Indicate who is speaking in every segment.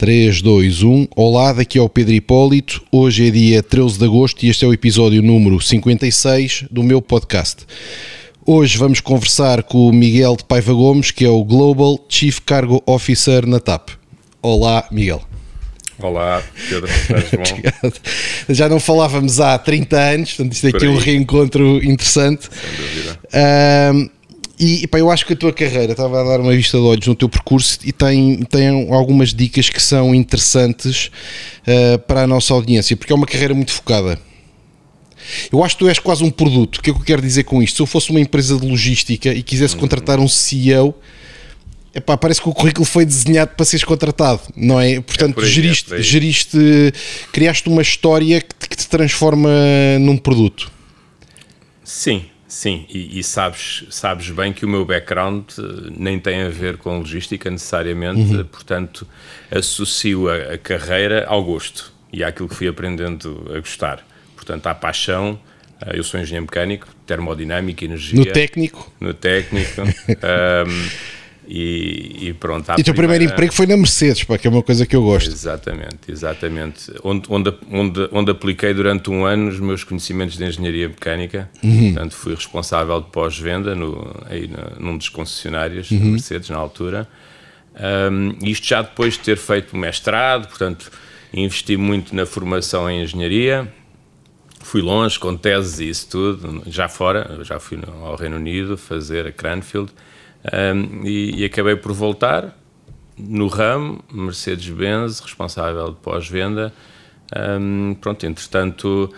Speaker 1: 3, 2, 1. Olá, daqui é o Pedro Hipólito. Hoje é dia 13 de agosto e este é o episódio número 56 do meu podcast. Hoje vamos conversar com o Miguel de Paiva Gomes, que é o Global Chief Cargo Officer na TAP. Olá, Miguel.
Speaker 2: Olá, Pedro, estás bom?
Speaker 1: Já não falávamos há 30 anos, portanto isto aqui é um reencontro interessante.
Speaker 2: Sem dúvida.
Speaker 1: Um, e pá, eu acho que a tua carreira, estava a dar uma vista de olhos no teu percurso e tem, tem algumas dicas que são interessantes uh, para a nossa audiência, porque é uma carreira muito focada. Eu acho que tu és quase um produto. O que é que eu quero dizer com isto? Se eu fosse uma empresa de logística e quisesse uhum. contratar um CEO, epá, parece que o currículo foi desenhado para seres contratado, não é? Portanto, é aí, geriste, é geriste, criaste uma história que te, que te transforma num produto.
Speaker 2: Sim, Sim, e, e, sabes, sabes bem que o meu background eh, nem tem a ver com logística necessariamente, uhum. portanto, associo a, a, carreira ao gosto e àquilo que fui aprendendo a gostar. Portanto, à paixão, eh, eu sou engenheiro mecânico, termodinâmica, energia.
Speaker 1: No técnico?
Speaker 2: No técnico. um, E, e pronto.
Speaker 1: E o teu primeiro emprego foi na Mercedes, pá, que é uma coisa que eu gosto.
Speaker 2: Exatamente, exatamente. Onde, onde, onde, onde apliquei durante um ano os meus conhecimentos de engenharia mecânica. Uhum. Portanto, fui responsável de pós-venda no, aí num dos concessionários uhum. da Mercedes, na altura. Um, isto já depois de ter feito o mestrado, portanto, investi muito na formação em engenharia. Fui longe com teses e isso tudo, já fora, já fui ao Reino Unido fazer a Cranfield um, e, e, acabei por voltar no ramo, Mercedes-Benz, responsável de pós-venda. Um, pronto, entretanto,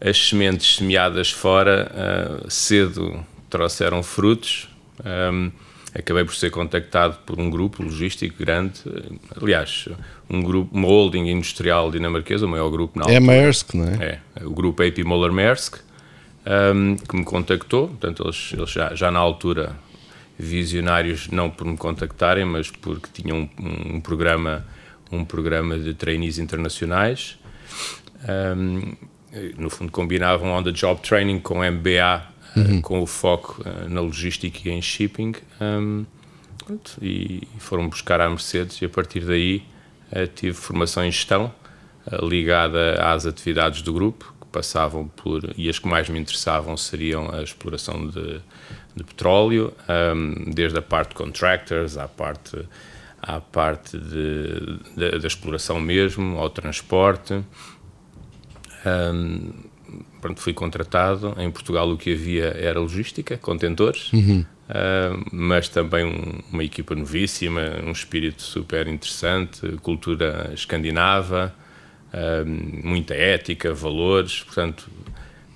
Speaker 2: as sementes semeadas fora uh, cedo trouxeram frutos. Um, acabei por ser contactado por um grupo logístico grande, aliás, um grupo, uma holding industrial dinamarquesa, o maior grupo na
Speaker 1: altura. É Maersk, não é?
Speaker 2: É, o grupo AP Moller Maersk, um, que me contactou, portanto, eles, eles já, já na altura visionários não por me contactarem, mas porque tinham um, um programa um programa de trainees internacionais. Um, no fundo combinavam on the job training com MBA, uhum. uh, com o foco uh, na logística e em shipping. Um, e foram buscar a Mercedes e a partir daí uh, tive formação em gestão ligada às atividades do grupo que passavam por e as que mais me interessavam seriam a exploração de de petróleo, um, desde a parte de contractors à parte, à parte de, de, da exploração mesmo, ao transporte. Um, pronto, fui contratado. Em Portugal o que havia era logística, contentores, uhum. mas também um, uma equipa novíssima, um espírito super interessante, cultura escandinava, muita ética, valores, portanto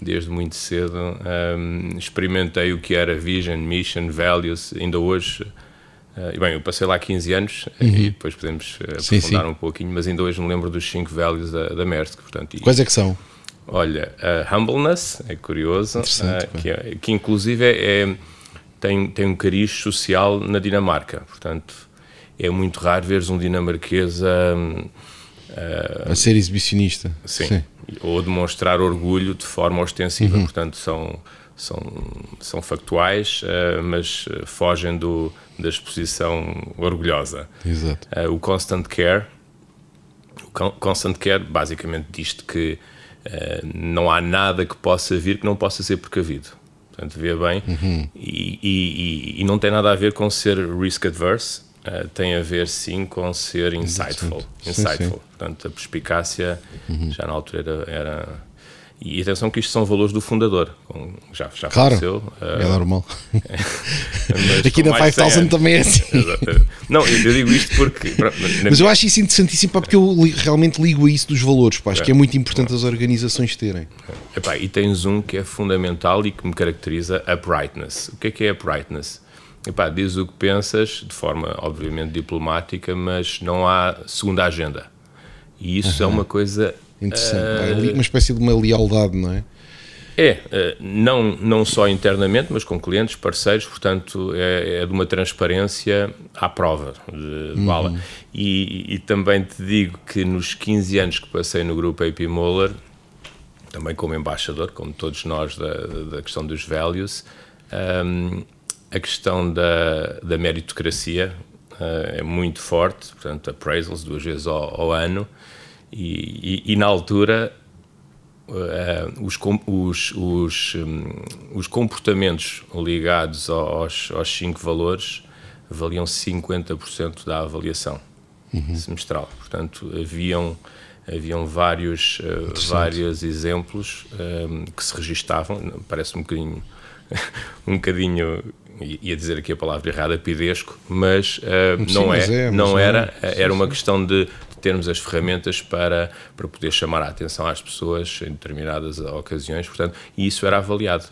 Speaker 2: desde muito cedo. Um, experimentei o que era Vision, Mission, Values, ainda hoje. Uh, bem, eu passei lá 15 anos uhum. e depois podemos aprofundar sim, sim. um pouquinho, mas ainda hoje me lembro dos 5 values da, da Maersk. Portanto,
Speaker 1: Quais é que são?
Speaker 2: Olha, uh, humbleness, é curioso, uh, que, é, que inclusive é, é, tem, tem um cariz social na Dinamarca. Portanto, é muito raro veres um dinamarquês a. Um,
Speaker 1: a ser exibicionista.
Speaker 2: Sim. sim ou demonstrar orgulho de forma ostensiva. Uhum. Portanto, são, são, são factuais, uh, mas eh, fogem do, da exposição orgulhosa.
Speaker 1: Exato.
Speaker 2: Uh, o Constant Care, o Constant Care basicamente diz que uh, não há nada que possa vir que não possa ser precavido. Portanto, vê bem. Uhum. E, e, e, não tem nada a ver com ser risk adverse, uh, tem a ver sim com ser insightful. insightful. Sim, sim. Portanto, a perspicácia uhum. já na altura era, era, E atenção que isto são valores do fundador. Já, já
Speaker 1: claro, faleceu. Uh, é normal. Aqui na 5000 também é assim.
Speaker 2: Não, eu digo isto porque.
Speaker 1: Mas eu acho isso interessantíssimo porque eu li, realmente ligo a isso dos valores. Pá, acho é. que é muito importante as organizações terem.
Speaker 2: Epá, e tens um que é fundamental e que me caracteriza: uprightness. O que é que é uprightness? Epá, diz o que pensas, de forma obviamente diplomática, mas não há segunda agenda. E isso uhum. é uma coisa.
Speaker 1: Interessante. Uh, uma espécie de uma lealdade, não é?
Speaker 2: É, eh, não, não só internamente, mas com clientes, parceiros, portanto, é, é de uma transparência à prova de, de uhum. bala. E, e, também te digo que nos 15 anos que passei no grupo AP Moller, também como embaixador, como todos nós, da, da questão dos values, um, a questão da, da meritocracia é muito forte, portanto, appraisals duas vezes ao, ao ano, e, e, e, na altura uh, os, os, os, um, os, comportamentos ligados aos, aos cinco valores valiam 50% da avaliação uhum. semestral. Portanto, haviam, haviam vários, uh, vários exemplos um, que se registavam, parece um bocadinho, um bocadinho ia dizer aqui a palavra errada, pidesco, mas uh, Sim, não, é, é não era, é. era uma questão de termos as ferramentas para, para poder chamar a atenção às pessoas em determinadas ocasiões, portanto, e isso era avaliado.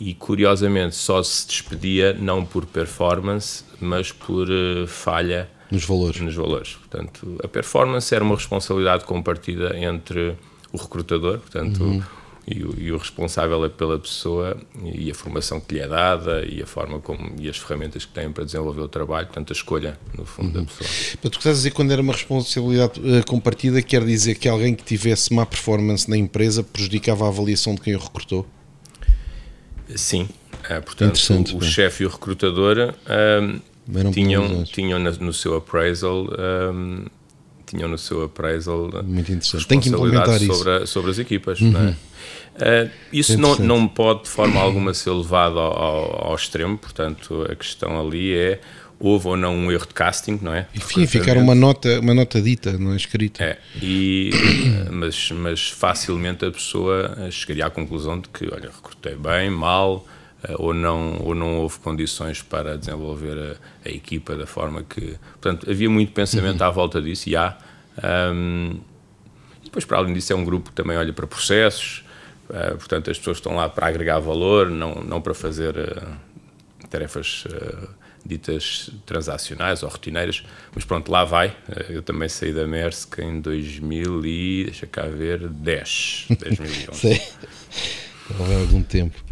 Speaker 2: E curiosamente só se despedia não por performance, mas por uh, falha
Speaker 1: nos valores.
Speaker 2: nos valores. Portanto, a performance era uma responsabilidade compartida entre o recrutador, portanto, uhum e o, e o, responsável é pela pessoa e a formação que lhe é dada e a forma como e as ferramentas que tem para desenvolver o trabalho, portanto a escolha no fundo uhum. da pessoa.
Speaker 1: Mas tu estás a dizer quando era uma responsabilidade uh, compartida quer dizer que alguém que tivesse má performance na empresa prejudicava a avaliação de quem o recrutou?
Speaker 2: Sim, uh, portanto o, o chefe e o recrutador uh, tinham, tinham no seu appraisal tinham no seu appraisal
Speaker 1: Muito interessante. Tem que implementar
Speaker 2: sobre,
Speaker 1: isso.
Speaker 2: sobre as equipas, uhum. não é? Uh, isso não, não pode de forma alguma ser levado ao, ao, ao, extremo, portanto a questão ali é houve ou não um erro de casting, não é?
Speaker 1: Enfim, ficar uma nota, uma nota dita, não é escrita.
Speaker 2: É, e, mas, mas facilmente a pessoa chegaria à conclusão de que, olha, recrutei bem, mal, eh, ou não, ou não houve condições para desenvolver a, a equipa da forma que. Portanto, havia muito pensamento uhum. à volta disso e há. Um, e depois, para além disso, é um grupo que também olha para processos, uh, portanto, as pessoas estão lá para agregar valor, não, não para fazer uh, tarefas uh, ditas transacionais ou rotineiras, mas pronto, lá vai. Eu também saí da Maersk em 2000 e, deixa cá ver, 10, 2011. Sei,
Speaker 1: há algum tempo.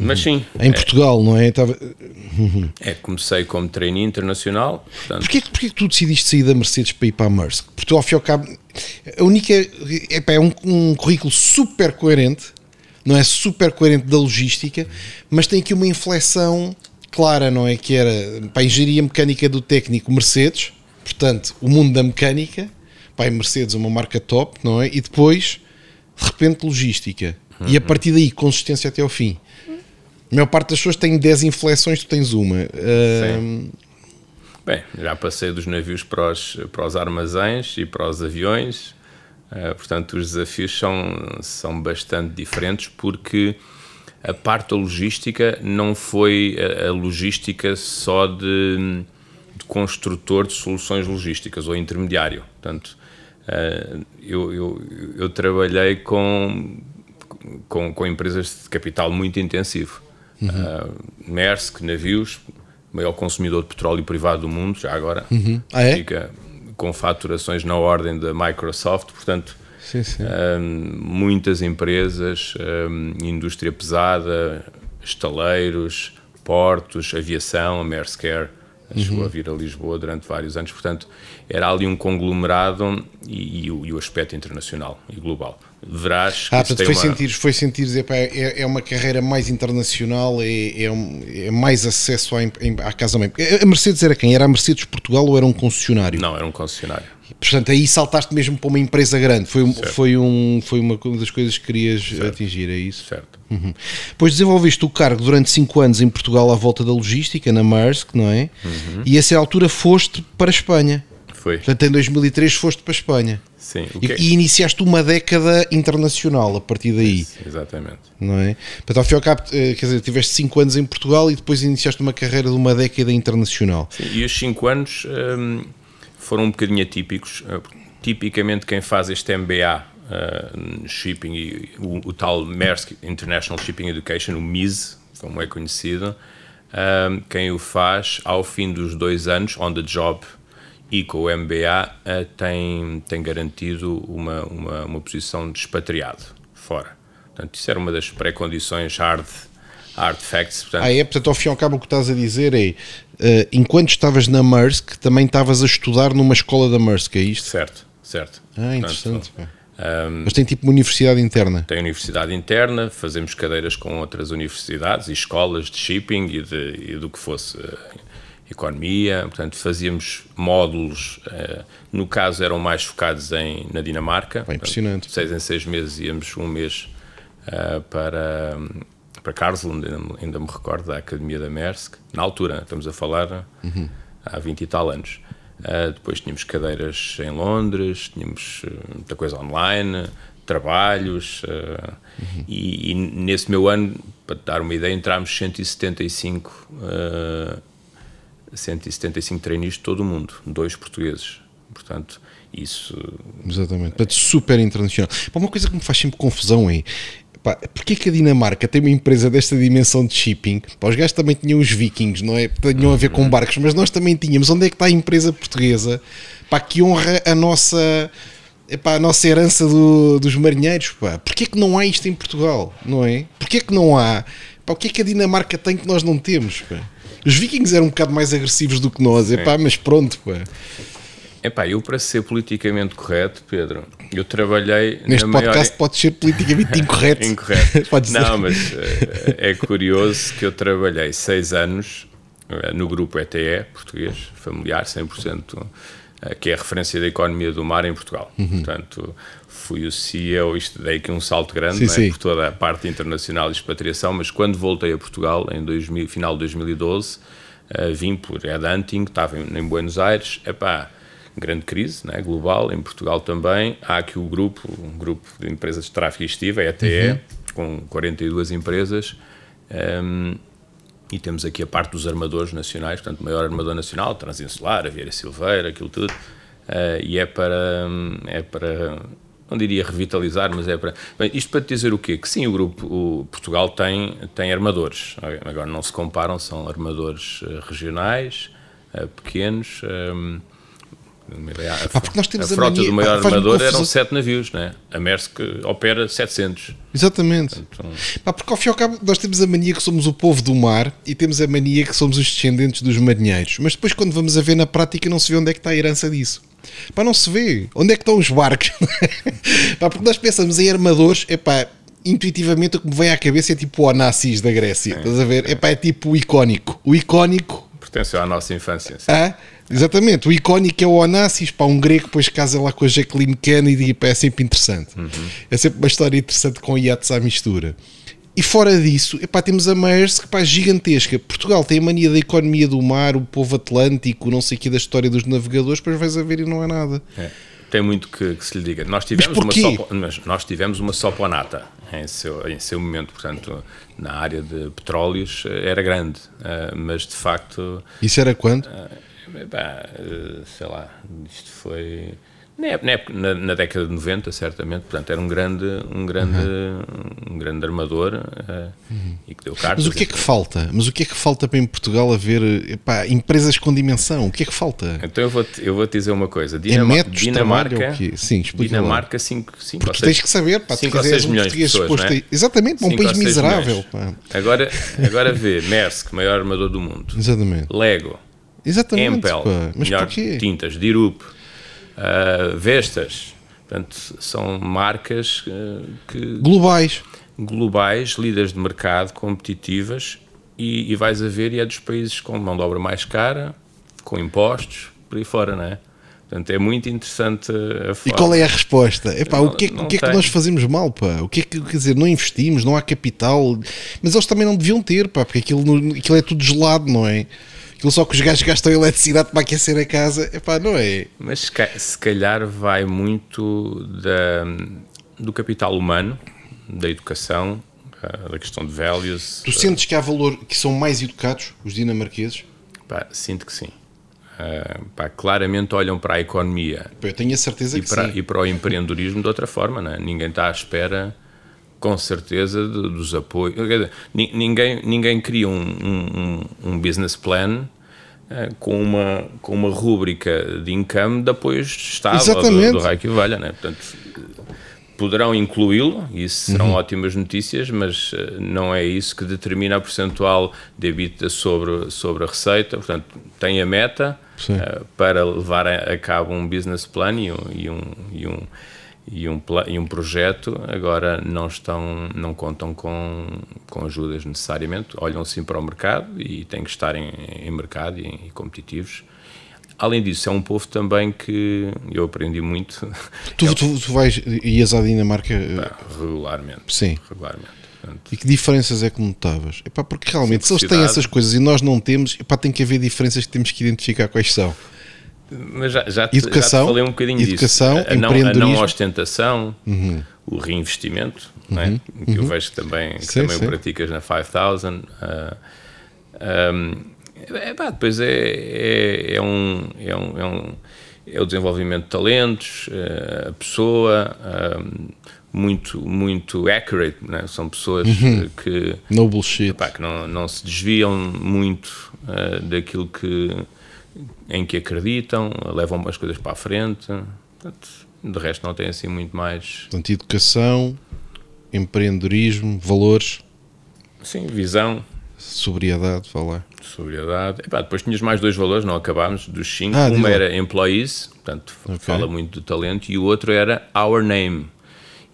Speaker 2: Mas sim.
Speaker 1: Em é, Portugal, não é? Estava...
Speaker 2: É, comecei como trainee internacional.
Speaker 1: Portanto... Porquê, porquê que tu decidiste sair da Mercedes para ir para a Maersk? Porque tu, ao fim e ao cabo, a única. É, é um, um currículo super coerente, não é? Super coerente da logística, mas tem aqui uma inflexão clara, não é? Que era para a engenharia mecânica do técnico Mercedes, portanto, o mundo da mecânica, para a Mercedes, uma marca top, não é? E depois, de repente, logística. Uhum. E a partir daí, consistência até ao fim. A maior parte das pessoas tem 10 inflexões, tu tens uma. Uh...
Speaker 2: Bem, já passei dos navios para os, para os armazéns e para os aviões, uh, portanto, os desafios são, são bastante diferentes porque a parte da logística não foi a, a logística só de, de, construtor de soluções logísticas ou intermediário. Portanto, uh, eu, eu, eu trabalhei com, com, com empresas de capital muito intensivo Uhum. Uh, Maersk, navios, maior consumidor de petróleo privado do mundo, já agora.
Speaker 1: Uhum. Ah, é?
Speaker 2: Fica com faturações na ordem da Microsoft, portanto, sim, sim. Uh, muitas empresas, uh, indústria pesada, estaleiros, portos, aviação, a Maersk Air chegou uhum. a vir a Lisboa durante vários anos, portanto, era ali um conglomerado e, e, o, e o aspecto internacional e global verás
Speaker 1: que ah, portanto, foi, uma... sentir, foi sentir dizer, é, é uma carreira mais internacional, é, é, um, é mais acesso à, à casa-mãe. A Mercedes era quem? Era a Mercedes Portugal ou era um concessionário?
Speaker 2: Não, era um concessionário.
Speaker 1: Portanto, aí saltaste mesmo para uma empresa grande. Foi, foi, um, foi uma das coisas que querias certo. atingir, é isso?
Speaker 2: Certo.
Speaker 1: Uhum. Depois desenvolveste o cargo durante 5 anos em Portugal à volta da logística, na Maersk, não é? Uhum. E a essa altura foste para a Espanha.
Speaker 2: Foi.
Speaker 1: Portanto, em 2003 foste para a Espanha.
Speaker 2: Sim.
Speaker 1: E, é... e, iniciaste uma década internacional a partir daí.
Speaker 2: Isso, exatamente.
Speaker 1: Não é? Portanto, ao fim e ao cabo, eh, quer dizer, tiveste 5 anos em Portugal e depois iniciaste uma carreira de uma década internacional.
Speaker 2: Sim, e os 5 anos hum, foram um bocadinho atípicos. Eh, tipicamente, quem faz este MBA uh, eh, shipping e o, o, tal Maersk International Shipping Education, o MIS, como é conhecido, um, quem o faz ao fim dos dois anos on the job e com o MBA uh, eh, tem, tem garantido uma, uma, uma posição de expatriado fora. Portanto, isso era uma das pré-condições hard, hard facts.
Speaker 1: Portanto, ah, é? Portanto, ao fim e ao cabo, o que estás a dizer é, uh, enquanto estavas na Maersk, também estavas a estudar numa escola da Maersk, é isto?
Speaker 2: Certo, certo.
Speaker 1: Ah, interessante. Portanto, um, Mas tem tipo uma universidade interna?
Speaker 2: Tem universidade interna, fazemos cadeiras com outras universidades e escolas de shipping e, de, e do que fosse economia, portanto fazíamos módulos, uh, no caso eram mais focados em, na Dinamarca.
Speaker 1: Impressionante.
Speaker 2: Portanto, seis em seis meses íamos um mês uh, para, para Karlsruhe, ainda, ainda, me recordo, da Academia da Maersk, na altura, estamos a falar uhum. há 20 e tal anos. Uh, depois tínhamos cadeiras em Londres, tínhamos muita coisa online, trabalhos, uh, uhum. e, e, nesse meu ano, para te dar uma ideia, entramos 175 uh, 175 trainees de todo o mundo, dois portugueses. Portanto, isso.
Speaker 1: Exatamente. Portanto, super internacional. uma coisa que me faz sempre confusão é. Pá, porque é que a Dinamarca tem uma empresa desta dimensão de shipping? Pá, os gajos também tinham os vikings, não é? Tinham a ver com barcos, mas nós também tínhamos. Onde é que está a empresa portuguesa pá, que honra a nossa, epá, a nossa herança do, dos marinheiros? Pá? Porquê é que não há isto em Portugal? Não é? Porquê que não há? Pá, o que é que a Dinamarca tem que nós não temos? Pá? Os vikings eram um bocado mais agressivos do que nós, epá, mas pronto, pá.
Speaker 2: Epá, eu para ser politicamente correto, Pedro, eu trabalhei.
Speaker 1: Neste podcast maior... pode ser politicamente incorreto.
Speaker 2: incorreto. pode Não, mas uh, é curioso que eu trabalhei seis anos uh, no grupo ETE, português, familiar, 100%, uh, que é a referência da economia do mar em Portugal. Uhum. Portanto, fui o CEO, isto dei aqui um salto grande sim, é? por toda a parte internacional de expatriação, mas quando voltei a Portugal, em 2000, final de 2012, uh, vim por headhunting, estava em, em Buenos Aires, epá, grande crise né, global, em Portugal também, há aqui o grupo, um grupo de empresas de tráfego estivo, a ETE, uhum. com 42 empresas, um, ehm, e temos aqui a parte dos armadores nacionais, portanto, o maior armador nacional, Transinsular, a Vieira Silveira, aquilo tudo, uh, e é para, é para não diria revitalizar, mas é para. Bem, isto para te dizer o quê? Que sim, o grupo o Portugal tem, tem armadores. Agora não se comparam, são armadores uh, regionais, uh, pequenos. Um, ehm,
Speaker 1: a, ah, porque nós temos
Speaker 2: a, a frota mania, do maior armador eram 7 navios, né? a Maersk opera 700.
Speaker 1: Exatamente. Portanto, Pá, porque ao fim e ao cabo nós temos a mania que somos o povo do mar e temos a mania que somos os descendentes dos marinheiros, mas depois quando vamos a ver na prática não se vê onde é que está a herança disso. Pá, não se vê. Onde é que estão os barcos? pá, porque nós pensamos em armadores, é pá, intuitivamente o que me vem à cabeça é tipo o Onassis da Grécia. É, estás a ver? É pá, é tipo o icónico. O icónico.
Speaker 2: Pertenceu à nossa infância.
Speaker 1: Sim. Ah, exatamente. O icónico é o Onassis, pá, um grego depois casa lá com a Jacqueline Kennedy e pá, é sempre interessante. Uhum. É sempre uma história interessante com iates à mistura. E fora disso, epá, temos a Maersk pá, gigantesca. Portugal tem a mania da economia do mar, o povo atlântico, não sei o que, da história dos navegadores, depois vais a ver e não é nada. É,
Speaker 2: tem muito que, que, se lhe diga. Nós tivemos, uma, sopo, nós tivemos uma soponata em seu, em seu momento, portanto, na área de petróleos eh, era grande, uh, mas de facto.
Speaker 1: Isso era quando?
Speaker 2: Uh, sei lá, isto foi na, na, década de 90, certamente, portanto, era um grande, um grande, uhum. um grande armador uh, uhum. e que deu cartas.
Speaker 1: Mas o que é que falta? Mas o que é que falta para em Portugal haver epá, empresas com dimensão? O que é que falta?
Speaker 2: Então eu vou-te eu vou -te dizer uma coisa. Dinam
Speaker 1: é
Speaker 2: Dinamarca,
Speaker 1: Sim,
Speaker 2: Dinamarca 5
Speaker 1: Porque seis, tens que saber, pá,
Speaker 2: 5 ou 6 um milhões de pessoas, é?
Speaker 1: Exatamente, um país miserável.
Speaker 2: Agora, agora vê, Maersk, maior armador do mundo.
Speaker 1: Exatamente.
Speaker 2: Lego.
Speaker 1: Exatamente,
Speaker 2: Empel,
Speaker 1: pá. Mas
Speaker 2: melhor
Speaker 1: porquê?
Speaker 2: tintas, Dirup uh, Vestas. Portanto, são marcas uh, que.
Speaker 1: Globais.
Speaker 2: Globais, líderes de mercado, competitivas, e, e vais a ver, e é dos países com mão de obra mais cara, com impostos, por aí fora, não é? Portanto, é muito interessante a
Speaker 1: forma. E qual é a resposta? Epá, não, o que, é, o que é que nós fazemos mal? Pá? O que é que, quer dizer, não investimos, não há capital, mas eles também não deviam ter, pá, porque aquilo, aquilo é tudo gelado, não é? Aquilo só que os gajos gastam eletricidade para aquecer a casa, epá, não é?
Speaker 2: Mas se calhar vai muito da, do capital humano, da educação, ah, da questão de values.
Speaker 1: Tu sentes que há valor, que são mais educados os dinamarqueses?
Speaker 2: Pá, sinto que sim. Uh, pá, claramente olham para a economia.
Speaker 1: Eu tenho a certeza
Speaker 2: e
Speaker 1: que
Speaker 2: para,
Speaker 1: sim.
Speaker 2: E para o empreendedorismo de outra forma, não é? Ninguém está à espera com certeza dos apoios. Ninguém, ninguém cria um, um, um business plan uh, com, uma, com uma rúbrica de income de apoios de Estado
Speaker 1: Exatamente.
Speaker 2: do, do raio que valha. Né? Portanto, poderão incluí-lo, e isso serão uhum. ótimas notícias, mas uh, não é isso que determina a percentual de EBITDA sobre, sobre a receita. Portanto, tem a meta uh, para levar a, a, cabo um business plan e um, e um, e um e um, e um projeto agora não estão não contam com, com ajudas necessariamente. Olham sim para o mercado e têm que estar em, em mercado e, e, competitivos. Além disso é um povo também que eu aprendi muito.
Speaker 1: Tu, é, tu, tu vais ias à Dinamarca
Speaker 2: eh, regularmente
Speaker 1: sim.
Speaker 2: regularmente.
Speaker 1: Portanto, e que diferenças é que notavas? Epá, porque realmente, se eles têm essas coisas e nós não temos, epá, tem que haver diferenças que temos que identificar quais são.
Speaker 2: Mas já, já, te, educação, já falei um bocadinho
Speaker 1: educação,
Speaker 2: disso. A não, a não ostentação, uhum. o reinvestimento, uhum. Não é? que eu uhum. vejo que também, que sim, também sim. o praticas na 5000. Uh, um, é, pá, depois é, é, é, um, é, um, é, um, é o desenvolvimento de talentos, uh, a pessoa. Um, muito, muito accurate, né? são pessoas uhum. que,
Speaker 1: no bullshit.
Speaker 2: Epá, que não, não se desviam muito uh, daquilo que, em que acreditam, levam as coisas para a frente. Portanto, de resto, não tem assim muito mais.
Speaker 1: Portanto, educação, empreendedorismo, valores.
Speaker 2: Sim, visão.
Speaker 1: Sobriedade, falar.
Speaker 2: Sobriedade. Epá, depois tinhas mais dois valores, não acabámos, dos cinco. Ah, um era employees, portanto, okay. fala muito do talento, e o outro era our name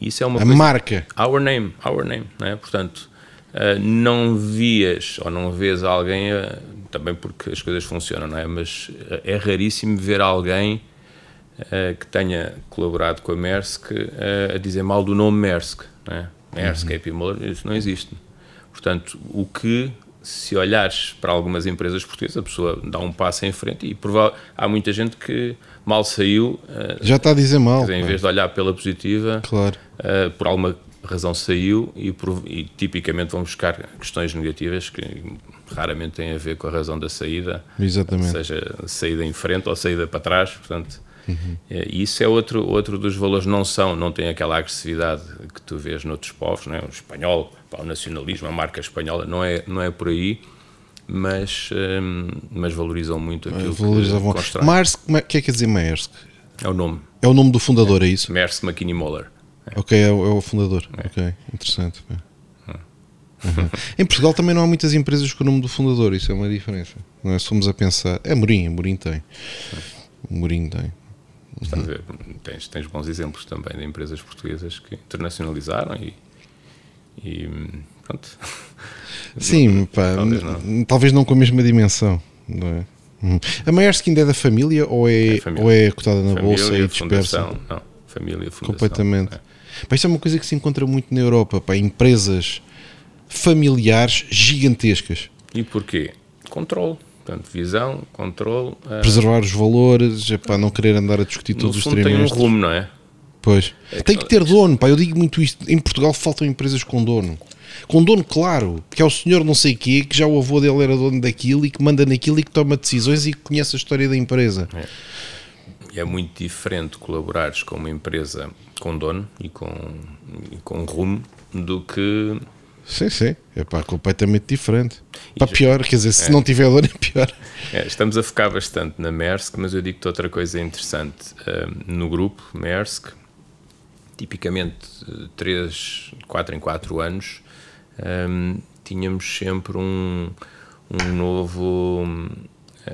Speaker 2: isso é uma
Speaker 1: a
Speaker 2: coisa,
Speaker 1: marca.
Speaker 2: Our name, our name, não é? Portanto, uh, não vias ou não vês alguém, uh, também porque as coisas funcionam, não é? Mas uh, é raríssimo ver alguém que tenha colaborado com a Maersk a dizer mal do nome Maersk, não é? Maersk, uhum. AP Moller, isso não existe. Portanto, o que se olhares para algumas empresas portuguesas, a pessoa dá um passo em frente e há muita gente que mal saiu.
Speaker 1: Já está a dizer mal.
Speaker 2: Dizer, em vez de olhar pela positiva,
Speaker 1: claro
Speaker 2: uh, por alguma razão saiu e, e, tipicamente vão buscar questões negativas que raramente têm a ver com a razão da saída,
Speaker 1: Exatamente.
Speaker 2: seja saída em frente ou saída para trás, portanto, uhum. Eh, isso é outro, outro dos valores, não são, não tem aquela agressividade que tu vês noutros povos, não é? o espanhol, o nacionalismo, a marca espanhola, não é, não é por aí, mas, um, mas valorizam muito aquilo Valorizavam. que constroem.
Speaker 1: Maersk, o que é que quer dizer Maersk?
Speaker 2: É o nome.
Speaker 1: É o nome do fundador, é, é isso?
Speaker 2: Maersk McKinney Moller.
Speaker 1: Ok, é o, é o fundador. É. Ok, interessante. Uhum. em Portugal também não há muitas empresas com o nome do fundador, isso é uma diferença. Não é? Se formos a pensar. É Morim, Morim tem. Morim tem.
Speaker 2: Uhum. Tens, tens bons exemplos também de empresas portuguesas que internacionalizaram e, e pronto.
Speaker 1: Sim, pá, talvez, não. talvez não com a mesma dimensão, não é? Uhum. A Maersk ainda é da família ou é, é família. ou é cotada na família bolsa e dispersa?
Speaker 2: Fundação, não, família, fundação.
Speaker 1: Completamente. É. Mas isso é uma coisa que se encontra muito na Europa, pá, empresas familiares gigantescas.
Speaker 2: E porquê? Controle. Portanto, visão, controle.
Speaker 1: Uh... Preservar os valores, para não querer andar a discutir todos os trimestres.
Speaker 2: tem um rumo, não é?
Speaker 1: Pois. É tem que ter dono, pá. Eu digo muito isto. Em Portugal faltam empresas com dono. Com dono claro, que é o senhor não sei quê, que já o avô dele era dono daquilo e que manda naquilo e que toma decisões e que conhece a história da empresa.
Speaker 2: É é muito diferente colaborares com uma empresa com dono e com, e com rumo do que.
Speaker 1: Sim, sim, é pá, completamente diferente. Para pior, quer dizer, se é, não tiver dono é pior.
Speaker 2: É, estamos a focar bastante na Maersk, mas eu digo-te outra coisa interessante. Um, no grupo Maersk, tipicamente 3, 4 em 4 anos, um, tínhamos sempre um, um novo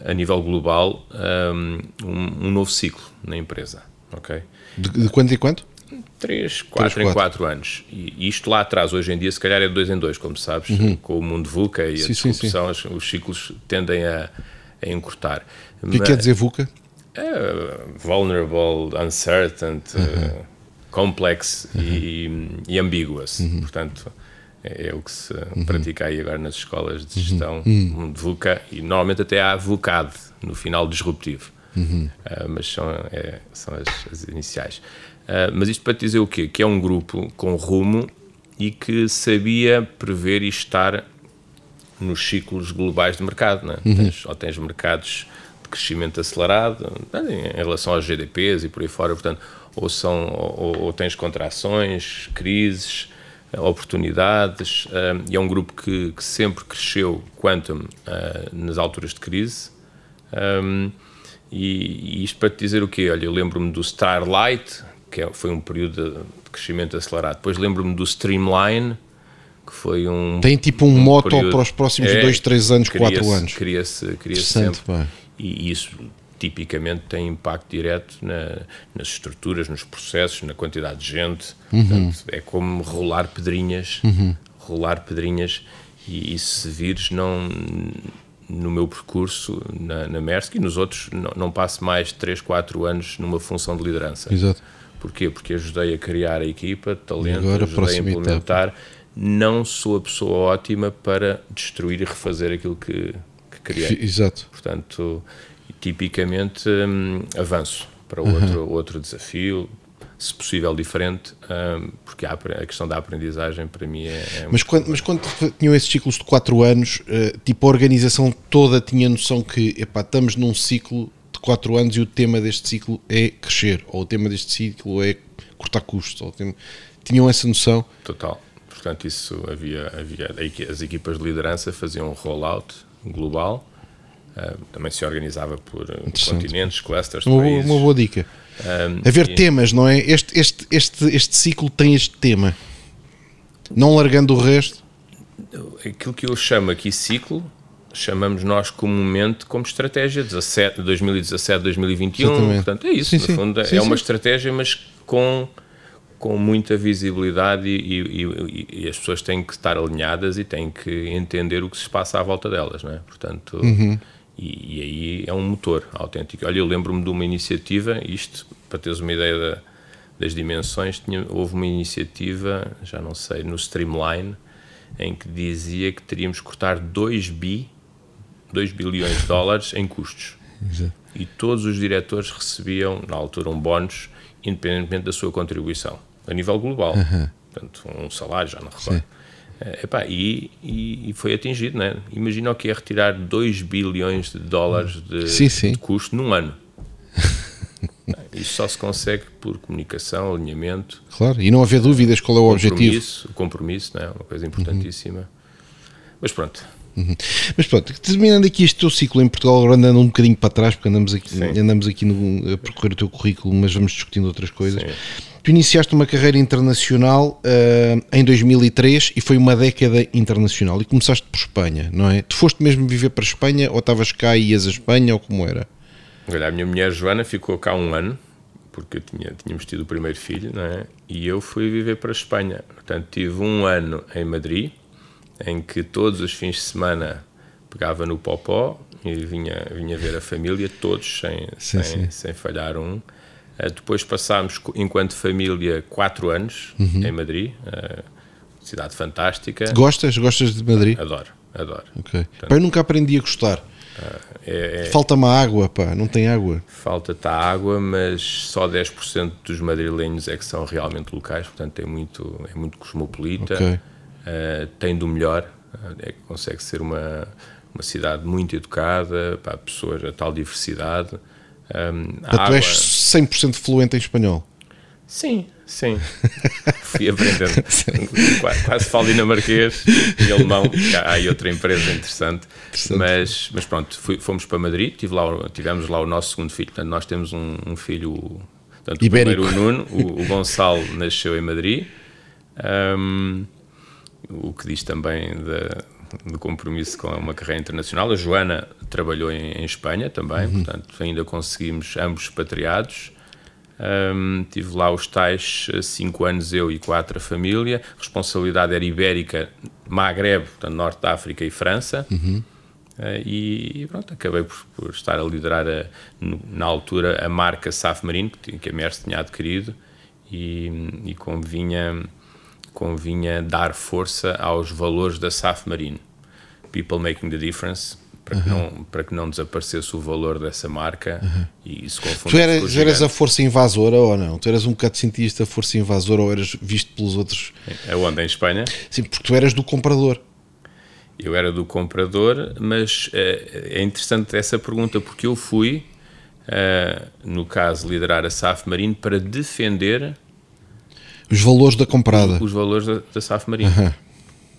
Speaker 2: a nível global, um, um novo ciclo na empresa. Ok?
Speaker 1: De, de quanto em quanto?
Speaker 2: 3, 4 em 4 anos. E isto lá atrás, hoje em dia, se calhar é de 2 em 2, como sabes, uhum. com o mundo VUCA e sim, a disrupção, sim, sim. os ciclos tendem a, a encurtar.
Speaker 1: O que quer dizer VUCA?
Speaker 2: É, vulnerable, uncertain, uhum. uh, complex uhum. e, e ambiguous. Uhum. Portanto, é, é o que se uhum. pratica aí agora nas escolas de gestão, uhum. um VUCA, e normalmente até há VUCAD no final disruptivo, uh, mas são, é, são as, as iniciais. Uh, mas isto para te dizer o quê? Que é um grupo com rumo e que sabia prever e estar nos ciclos globais de mercado, né? uhum. tens, ou tens mercados de crescimento acelerado em relação aos GDPs e por aí fora, portanto, ou, são, ou, ou tens contrações, crises, oportunidades, uh, e é um grupo que, que sempre cresceu quantum uh, nas alturas de crise. Um, e, e, isto para te dizer o quê? Olha, eu lembro-me do Starlight, que é, foi um período de, crescimento acelerado. Depois lembro-me do Streamline, que foi um.
Speaker 1: Tem tipo um, um moto período, para os próximos 2, é, 3 anos, 4 anos.
Speaker 2: Cria-se cria sempre. E isso tipicamente têm impacto direto na, nas estruturas, nos processos, na quantidade de gente. Uhum. Portanto, é como rolar pedrinhas, uhum. rolar pedrinhas e, e, se vires não no meu percurso na, na Maersk e nos outros não, não passo mais 3, 4 anos numa função de liderança.
Speaker 1: Exato.
Speaker 2: Porquê? Porque ajudei a criar a equipa, talento, ajudei a implementar. Etapa. Não sou a pessoa ótima para destruir e refazer aquilo que, que criei.
Speaker 1: Exato.
Speaker 2: Portanto, tipicamente hum, avanço para outro, uhum. outro desafio, se possível diferente, um, porque a, a, questão da aprendizagem para mim é. é
Speaker 1: mas, quando, mas quando tinham esses ciclos de 4 anos, uh, tipo a organização toda tinha noção que epá, estamos num ciclo 4 anos e o tema deste ciclo é crescer, ou o tema deste ciclo é cortar custos. Ou tema... Tinham essa noção?
Speaker 2: Total. Portanto, isso havia, havia. As equipas de liderança faziam um rollout global. Uh, também se organizava por continentes, clusters,
Speaker 1: uma,
Speaker 2: países.
Speaker 1: Uma boa dica. Um, Haver e... temas, não é? Este, este, este, este ciclo tem este tema. Não largando o resto.
Speaker 2: Aquilo que eu chamo aqui ciclo, chamamos nós comumente como estratégia 17, 2017, 2021. Exatamente. Portanto, é isso. Sim, no sim. fundo, sim, é uma estratégia, mas com, com muita visibilidade e, e, e, e, as pessoas têm que estar alinhadas e têm que entender o que se passa à volta delas, não é? Portanto. Uhum e, e, aí é um motor autêntico. Olha, eu lembro-me de uma iniciativa, isto para teres uma ideia da, das dimensões, tinha, houve uma iniciativa, já não sei, no Streamline, em que dizia que teríamos que cortar 2 bi, 2 bilhões de dólares em custos. Exato. E todos os diretores recebiam, na altura, um bónus, independentemente da sua contribuição, a nível global. Uhum. Portanto, um salário, já não recordo. É, epá, e, e, foi atingido, né? Imagina o que é retirar 2 bilhões de dólares de, sim, sim. de custo num ano. Isso só se consegue por comunicação, alinhamento.
Speaker 1: Claro, e não haver dúvidas qual é o objetivo.
Speaker 2: O compromisso, não é? uma coisa importantíssima. Uhum. Mas pronto.
Speaker 1: Uhum. Mas pronto, terminando aqui este teu ciclo em Portugal, agora andando um bocadinho para trás, porque andamos aqui, andamos aqui no, a percorrer o teu currículo, mas vamos discutindo outras coisas. Sim. Tu iniciaste uma carreira internacional uh, em 2003 e foi uma década internacional e começaste por Espanha, não é? Tu foste mesmo viver para a Espanha ou estavas cá e ias a Espanha ou como era?
Speaker 2: Olha, a minha mulher Joana ficou cá um ano porque tinha, tínhamos tido o primeiro filho, não é? E eu fui viver para a Espanha. Portanto, tive um ano em Madrid, em que todos os fins de semana pegava no popó e vinha, vinha ver a família, todos sem, sim, sem, sim. sem falhar um. Uh, depois passámos, enquanto família, quatro anos uhum. em Madrid, uh, cidade fantástica.
Speaker 1: Gostas? Gostas de Madrid?
Speaker 2: Adoro, adoro.
Speaker 1: Okay. Portanto, pá, eu nunca aprendi a gostar. Uh, é, é, Falta-me água, pá, não tem água.
Speaker 2: Falta-te a água, mas só 10% dos madrilenhos é que são realmente locais, portanto é muito, é muito cosmopolita, okay. Tem do melhor, é que consegue ser uma, uma cidade muito educada, para pessoas, a tal diversidade.
Speaker 1: Um, tu água... és 100% fluente em espanhol?
Speaker 2: Sim, sim. Fui aprendendo. quase, quase falo dinamarquês e alemão. Há aí outra empresa interessante. interessante. Mas, mas pronto, fui, fomos para Madrid, tive lá, tivemos lá o nosso segundo filho. Portanto, nós temos um, um filho. Portanto,
Speaker 1: Ibérico.
Speaker 2: o primeiro, o Nuno, o, o Gonçalo, nasceu em Madrid. Um, o que diz também de compromisso com uma carreira internacional. A Joana trabalhou em, em Espanha também, uhum. portanto ainda conseguimos ambos expatriados. Um, tive lá os tais 5 anos eu e 4 a família. Responsabilidade era ibérica, Maghreb, portanto Norte da África e França. Uhum. Uh, e, pronto, acabei por, por estar a liderar a, na altura a marca SAF Marino, que, que a Merce tinha adquirido e, e convinha convinha dar força aos valores da SAF Marine. People Making the Difference, para, que não, para que não desaparecesse o valor dessa marca e isso confunde.
Speaker 1: Tu eras, eras a força invasora ou não? Tu eras um bocado sentiste a força invasora ou eras visto pelos outros?
Speaker 2: Aonde? Em Espanha?
Speaker 1: Sim, porque tu eras do comprador.
Speaker 2: Eu era do comprador, mas é, é interessante essa pergunta porque eu fui, uh, no caso, liderar a SAF Marine para defender
Speaker 1: os valores da comprada.
Speaker 2: Os valores da, da SAF Marinho. Uhum.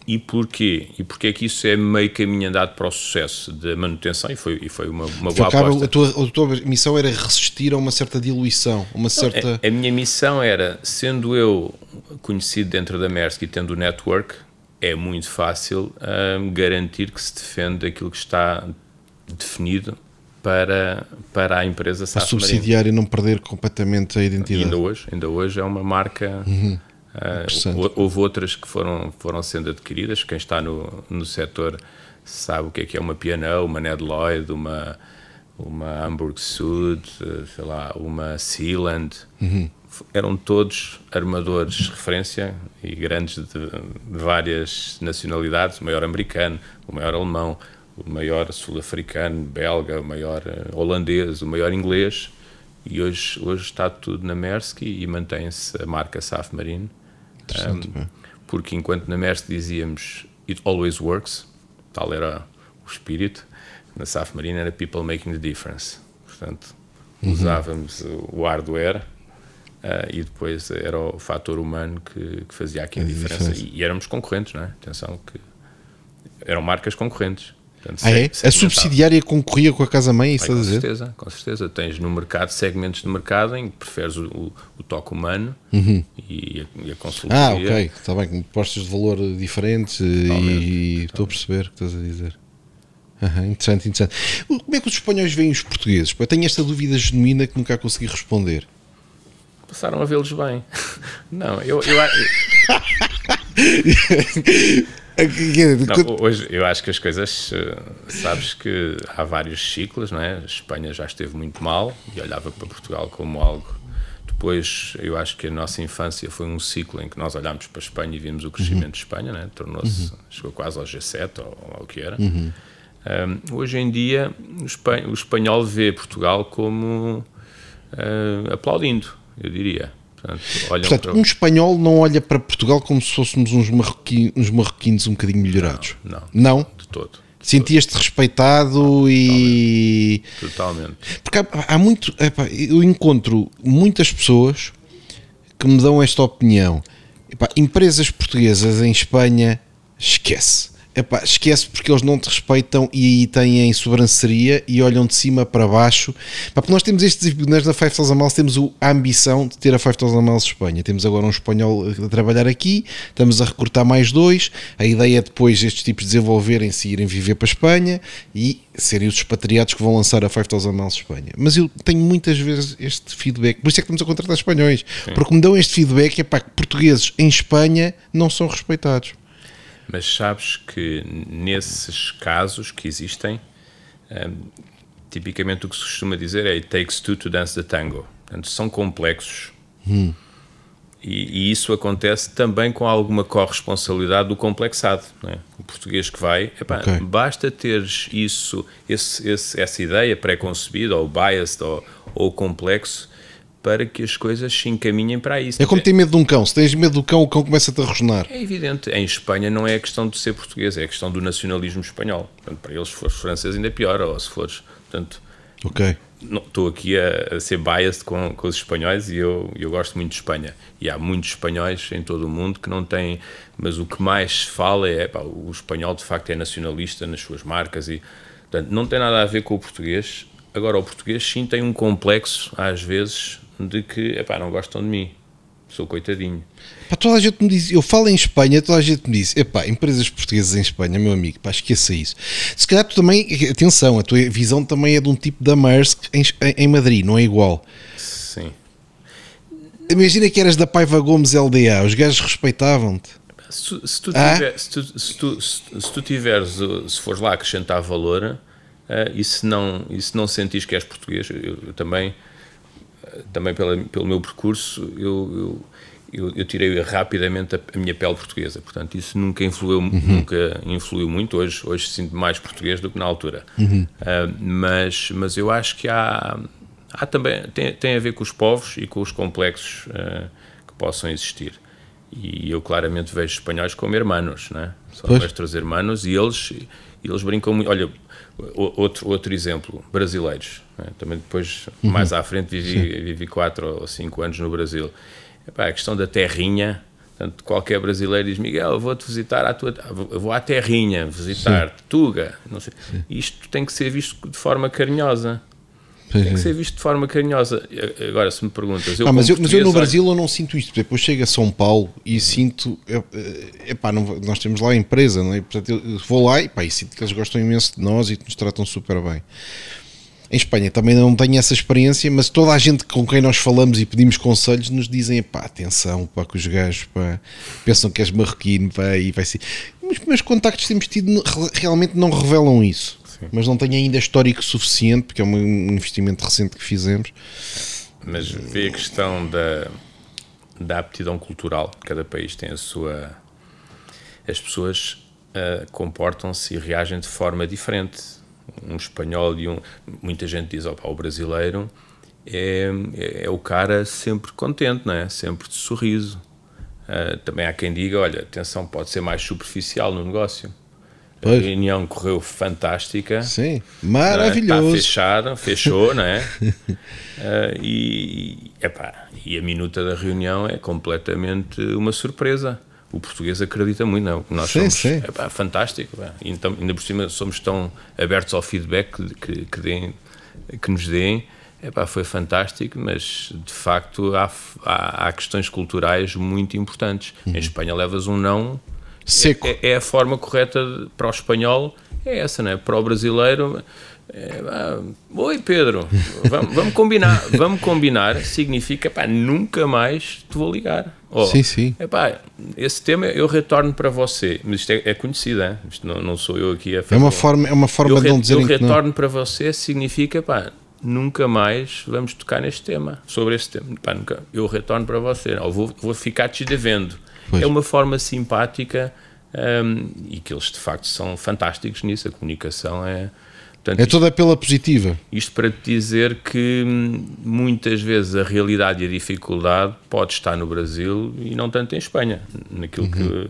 Speaker 2: E porquê? E porquê é que isso é meio caminho andado para o sucesso da manutenção e foi, e foi uma, uma boa acaba, aposta.
Speaker 1: A tua, a tua missão era resistir a uma certa diluição, uma certa...
Speaker 2: Não, a, a, minha missão era, sendo eu conhecido dentro da Maersk e tendo o network, é muito fácil um, garantir que se defende aquilo que está definido para, para a empresa
Speaker 1: A
Speaker 2: SAF
Speaker 1: subsidiar e não perder completamente a identidade.
Speaker 2: ainda hoje, ainda hoje é uma marca.
Speaker 1: Interessante.
Speaker 2: hou- houve outras que foram, foram sendo adquiridas. Quem está no, no setor sabe o que é que é uma P&O, uma Ned Lloyd, uma, uma Hamburg Sud, eh, sei lá, uma Sealand. F- Eram todos armadores de referência e grandes de, de várias nacionalidades, o maior americano, o maior alemão, o maior sul-africano, belga, o maior eh, holandês, o maior inglês. E hoje, hoje está tudo na Maersk e, e mantém-se a marca SAF Marine. Um,
Speaker 1: pá.
Speaker 2: porque enquanto na Maersk dizíamos it always works, tal era o espírito, na SAF Marine era people making the difference. Portanto, usávamos o hardware ah, e depois era o fator humano que, que fazia aqui a
Speaker 1: A
Speaker 2: diferença.
Speaker 1: diferença.
Speaker 2: E, e éramos concorrentes, não é? Atenção que eram marcas concorrentes. Portanto,
Speaker 1: Ah, é? A subsidiária concorria com a Casa Mãe, isso
Speaker 2: Ai,
Speaker 1: estás a
Speaker 2: com
Speaker 1: dizer?
Speaker 2: certeza, com certeza. Tens no mercado segmentos de mercado em que preferes o, o, o toque humano e, a, e a consultoria.
Speaker 1: Ah, ok, está bem, com propostas de valor diferentes e- e estou a perceber o que estás a dizer. Aham, interessante, interessante. Como é que os espanhóis veem os portugueses? Eu tenho esta dúvida genuína que nunca consegui responder.
Speaker 2: Passaram a vê-los bem. Não, eu, eu, não, hoje eu acho que as coisas, eh, sabes que há vários ciclos, não é? A Espanha já esteve muito mal e olhava para Portugal como algo. Depois, eu acho que a nossa infância foi um ciclo em que nós olhámos para a Espanha e vimos o crescimento de Espanha, né? tornou-se, chegou quase ao G7 ou, ou o que era. Um, hoje em dia, o espan- o espanhol vê Portugal como uh, aplaudindo, eu diria. Portanto,
Speaker 1: Portanto,
Speaker 2: para-
Speaker 1: um espanhol não olha para Portugal como se fôssemos uns, marroqui- uns marroquinos um bocadinho melhorados.
Speaker 2: Não,
Speaker 1: Não?
Speaker 2: de todo.
Speaker 1: Sentias-te respeitado e.
Speaker 2: Totalmente.
Speaker 1: Porque há, há muito. epá, eu encontro muitas pessoas que me dão esta opinião. Epá, empresas portuguesas em Espanha, esquece. Epá, esquece porque eles não te respeitam e aí têm sobranceria e olham de cima para baixo. Epá, porque nós temos estes, nós na 5000 Miles temos a ambição de ter a 5000 Miles Espanha. Temos agora um espanhol a trabalhar aqui, estamos a recrutar mais dois. A ideia é depois estes tipos desenvolverem-se e irem viver para a Espanha e serem os expatriados que vão lançar a 5000 Miles Espanha. Mas eu tenho muitas vezes este feedback, por isso é que estamos a contratar espanhóis, porque me dão este feedback é pá, que portugueses em Espanha não são respeitados.
Speaker 2: Mas sabes que nesses casos que existem, hum, tipicamente o que se costuma dizer é it takes two to dance the tango. Portanto, são complexos. E, e isso acontece também com alguma corresponsabilidade do complexado. É? O português que vai, epá,
Speaker 1: Ok.
Speaker 2: basta teres isso, esse- esse- essa ideia pré-concebida, ou biased, ou, ou complexo, para que as coisas se encaminhem para isso.
Speaker 1: É como ter medo de um cão. Se tens medo do cão, o cão começa-te a rosnar.
Speaker 2: É evidente, em Espanha não é a questão de ser português, é a questão do nacionalismo espanhol. Portanto, para eles, se fores francês, ainda é pior, ou se fores. Portanto,
Speaker 1: Ok.
Speaker 2: não- estou aqui a, a ser biased com, com os espanhóis e eu, eu gosto muito de Espanha. E há muitos espanhóis em todo o mundo que não têm. Mas o que mais se fala é. Pá, o espanhol, de facto, é nacionalista nas suas marcas e. Portanto, não tem nada a ver com o português. Agora, o português sim tem um complexo, às vezes, de que. Epá, não gostam de mim. Sou coitadinho.
Speaker 1: Pá, toda a gente me diz, eu falo em Espanha, toda a gente me diz, epá, empresas portuguesas em Espanha, meu amigo, pá, esqueça isso. Se calhar tu também, atenção, a tua visão também é de um tipo da Maersk em, em Madrid, não é igual.
Speaker 2: Sim.
Speaker 1: Imagina que eras da Paiva Gomes LDA, os gajos respeitavam-te.
Speaker 2: Se, tu- se tu
Speaker 1: Ah?
Speaker 2: se, tu, se, tu, se, se tu tiveres, se fores lá acrescentar valor uh, e, se não, e se não sentires que és português, eu, eu também, também pela, pelo meu percurso, eu, eu, eu, eu tirei rapidamente a, a minha pele portuguesa. Portanto, isso nunca influiu, nunca influiu muito. Hoje, hoje sinto mais português do que na altura. Uh, mas, mas eu acho que há, há também, tem, tem a ver com os povos e com os complexos uh, que possam existir. E eu claramente vejo espanhóis como hermanos, né? São
Speaker 1: Pois.
Speaker 2: nuestros hermanos e eles, eles brincam muito. Olha, outro, outro exemplo, brasileiros. Né? Também depois, mais à frente, vivi, vivi quatro ou cinco anos no Brasil. Epá, a questão da terrinha, portanto, qualquer brasileiro diz, Miguel, eu vou-te visitar à tua... Eu vou à terrinha visitar Tuga. Não sei. Isto tem que ser visto de forma carinhosa. Tem que ser visto de forma carinhosa. Agora, se me perguntas... Eu
Speaker 1: Ah, mas, eu, mas eu no Brasil eu não sinto isto. Depois chego a São Paulo e sinto. eh, Epá, não, nós temos lá a empresa, não é? Portanto, eu vou lá e, pá, e sinto que eles gostam imenso de nós e que nos tratam super bem. Em Espanha também não tenho essa experiência, mas toda a gente com quem nós falamos e pedimos conselhos nos dizem: pá, atenção, pá, que os gajos pá, pensam que és marroquino, pá, e vai ser. Os meus contactos que temos tido realmente não revelam isso. Sim. Mas não tenho ainda histórico suficiente, porque é um investimento recente que fizemos.
Speaker 2: Mas vê a questão da, da aptidão cultural. Cada país tem a sua. As pessoas uh, comportam-se e reagem de forma diferente. Um espanhol e um. Muita gente diz: opa, o brasileiro é, é, é o cara sempre contente, não é? Sempre de sorriso. Uh, também há quem diga: olha, atenção, pode ser mais superficial no negócio. Pois. A reunião correu fantástica.
Speaker 1: Sim, maravilhoso.
Speaker 2: Está fechada, fechou, não é? uh, e, epá, e a minuta da reunião é completamente uma surpresa o português acredita muito, não? Nós sim, somos sim. Epá, fantástico, então, ainda por cima somos tão abertos ao feedback que, que, deem, que nos deem. Epá, foi fantástico, mas de facto há, há, há questões culturais muito importantes. Uhum. Em Espanha levas um não
Speaker 1: seco.
Speaker 2: É, é, a forma correta para o espanhol, é essa, né? Para o brasileiro, é, Oi Pedro, vamos, vamos, combinar. Vamos combinar significa pá, nunca mais te vou ligar.
Speaker 1: Oh, sim, sim.
Speaker 2: Epá, esse tema eu retorno para você, mas isto é, é conhecido, é? isto não, não, sou eu aqui a
Speaker 1: fazer. É uma forma, é uma forma de não dizer
Speaker 2: Eu retorno para você significa pá, nunca mais vamos tocar neste tema, sobre este tema. Pá, nunca, eu retorno para você, ou vou, vou ficar te devendo. Pois. É uma forma simpática um, e que eles de facto são fantásticos nisso. A comunicação é
Speaker 1: Portanto, é toda pela positiva.
Speaker 2: Isto para te dizer que hum, muitas vezes a realidade e a dificuldade pode estar no Brasil e não tanto em Espanha, naquilo uhum. que.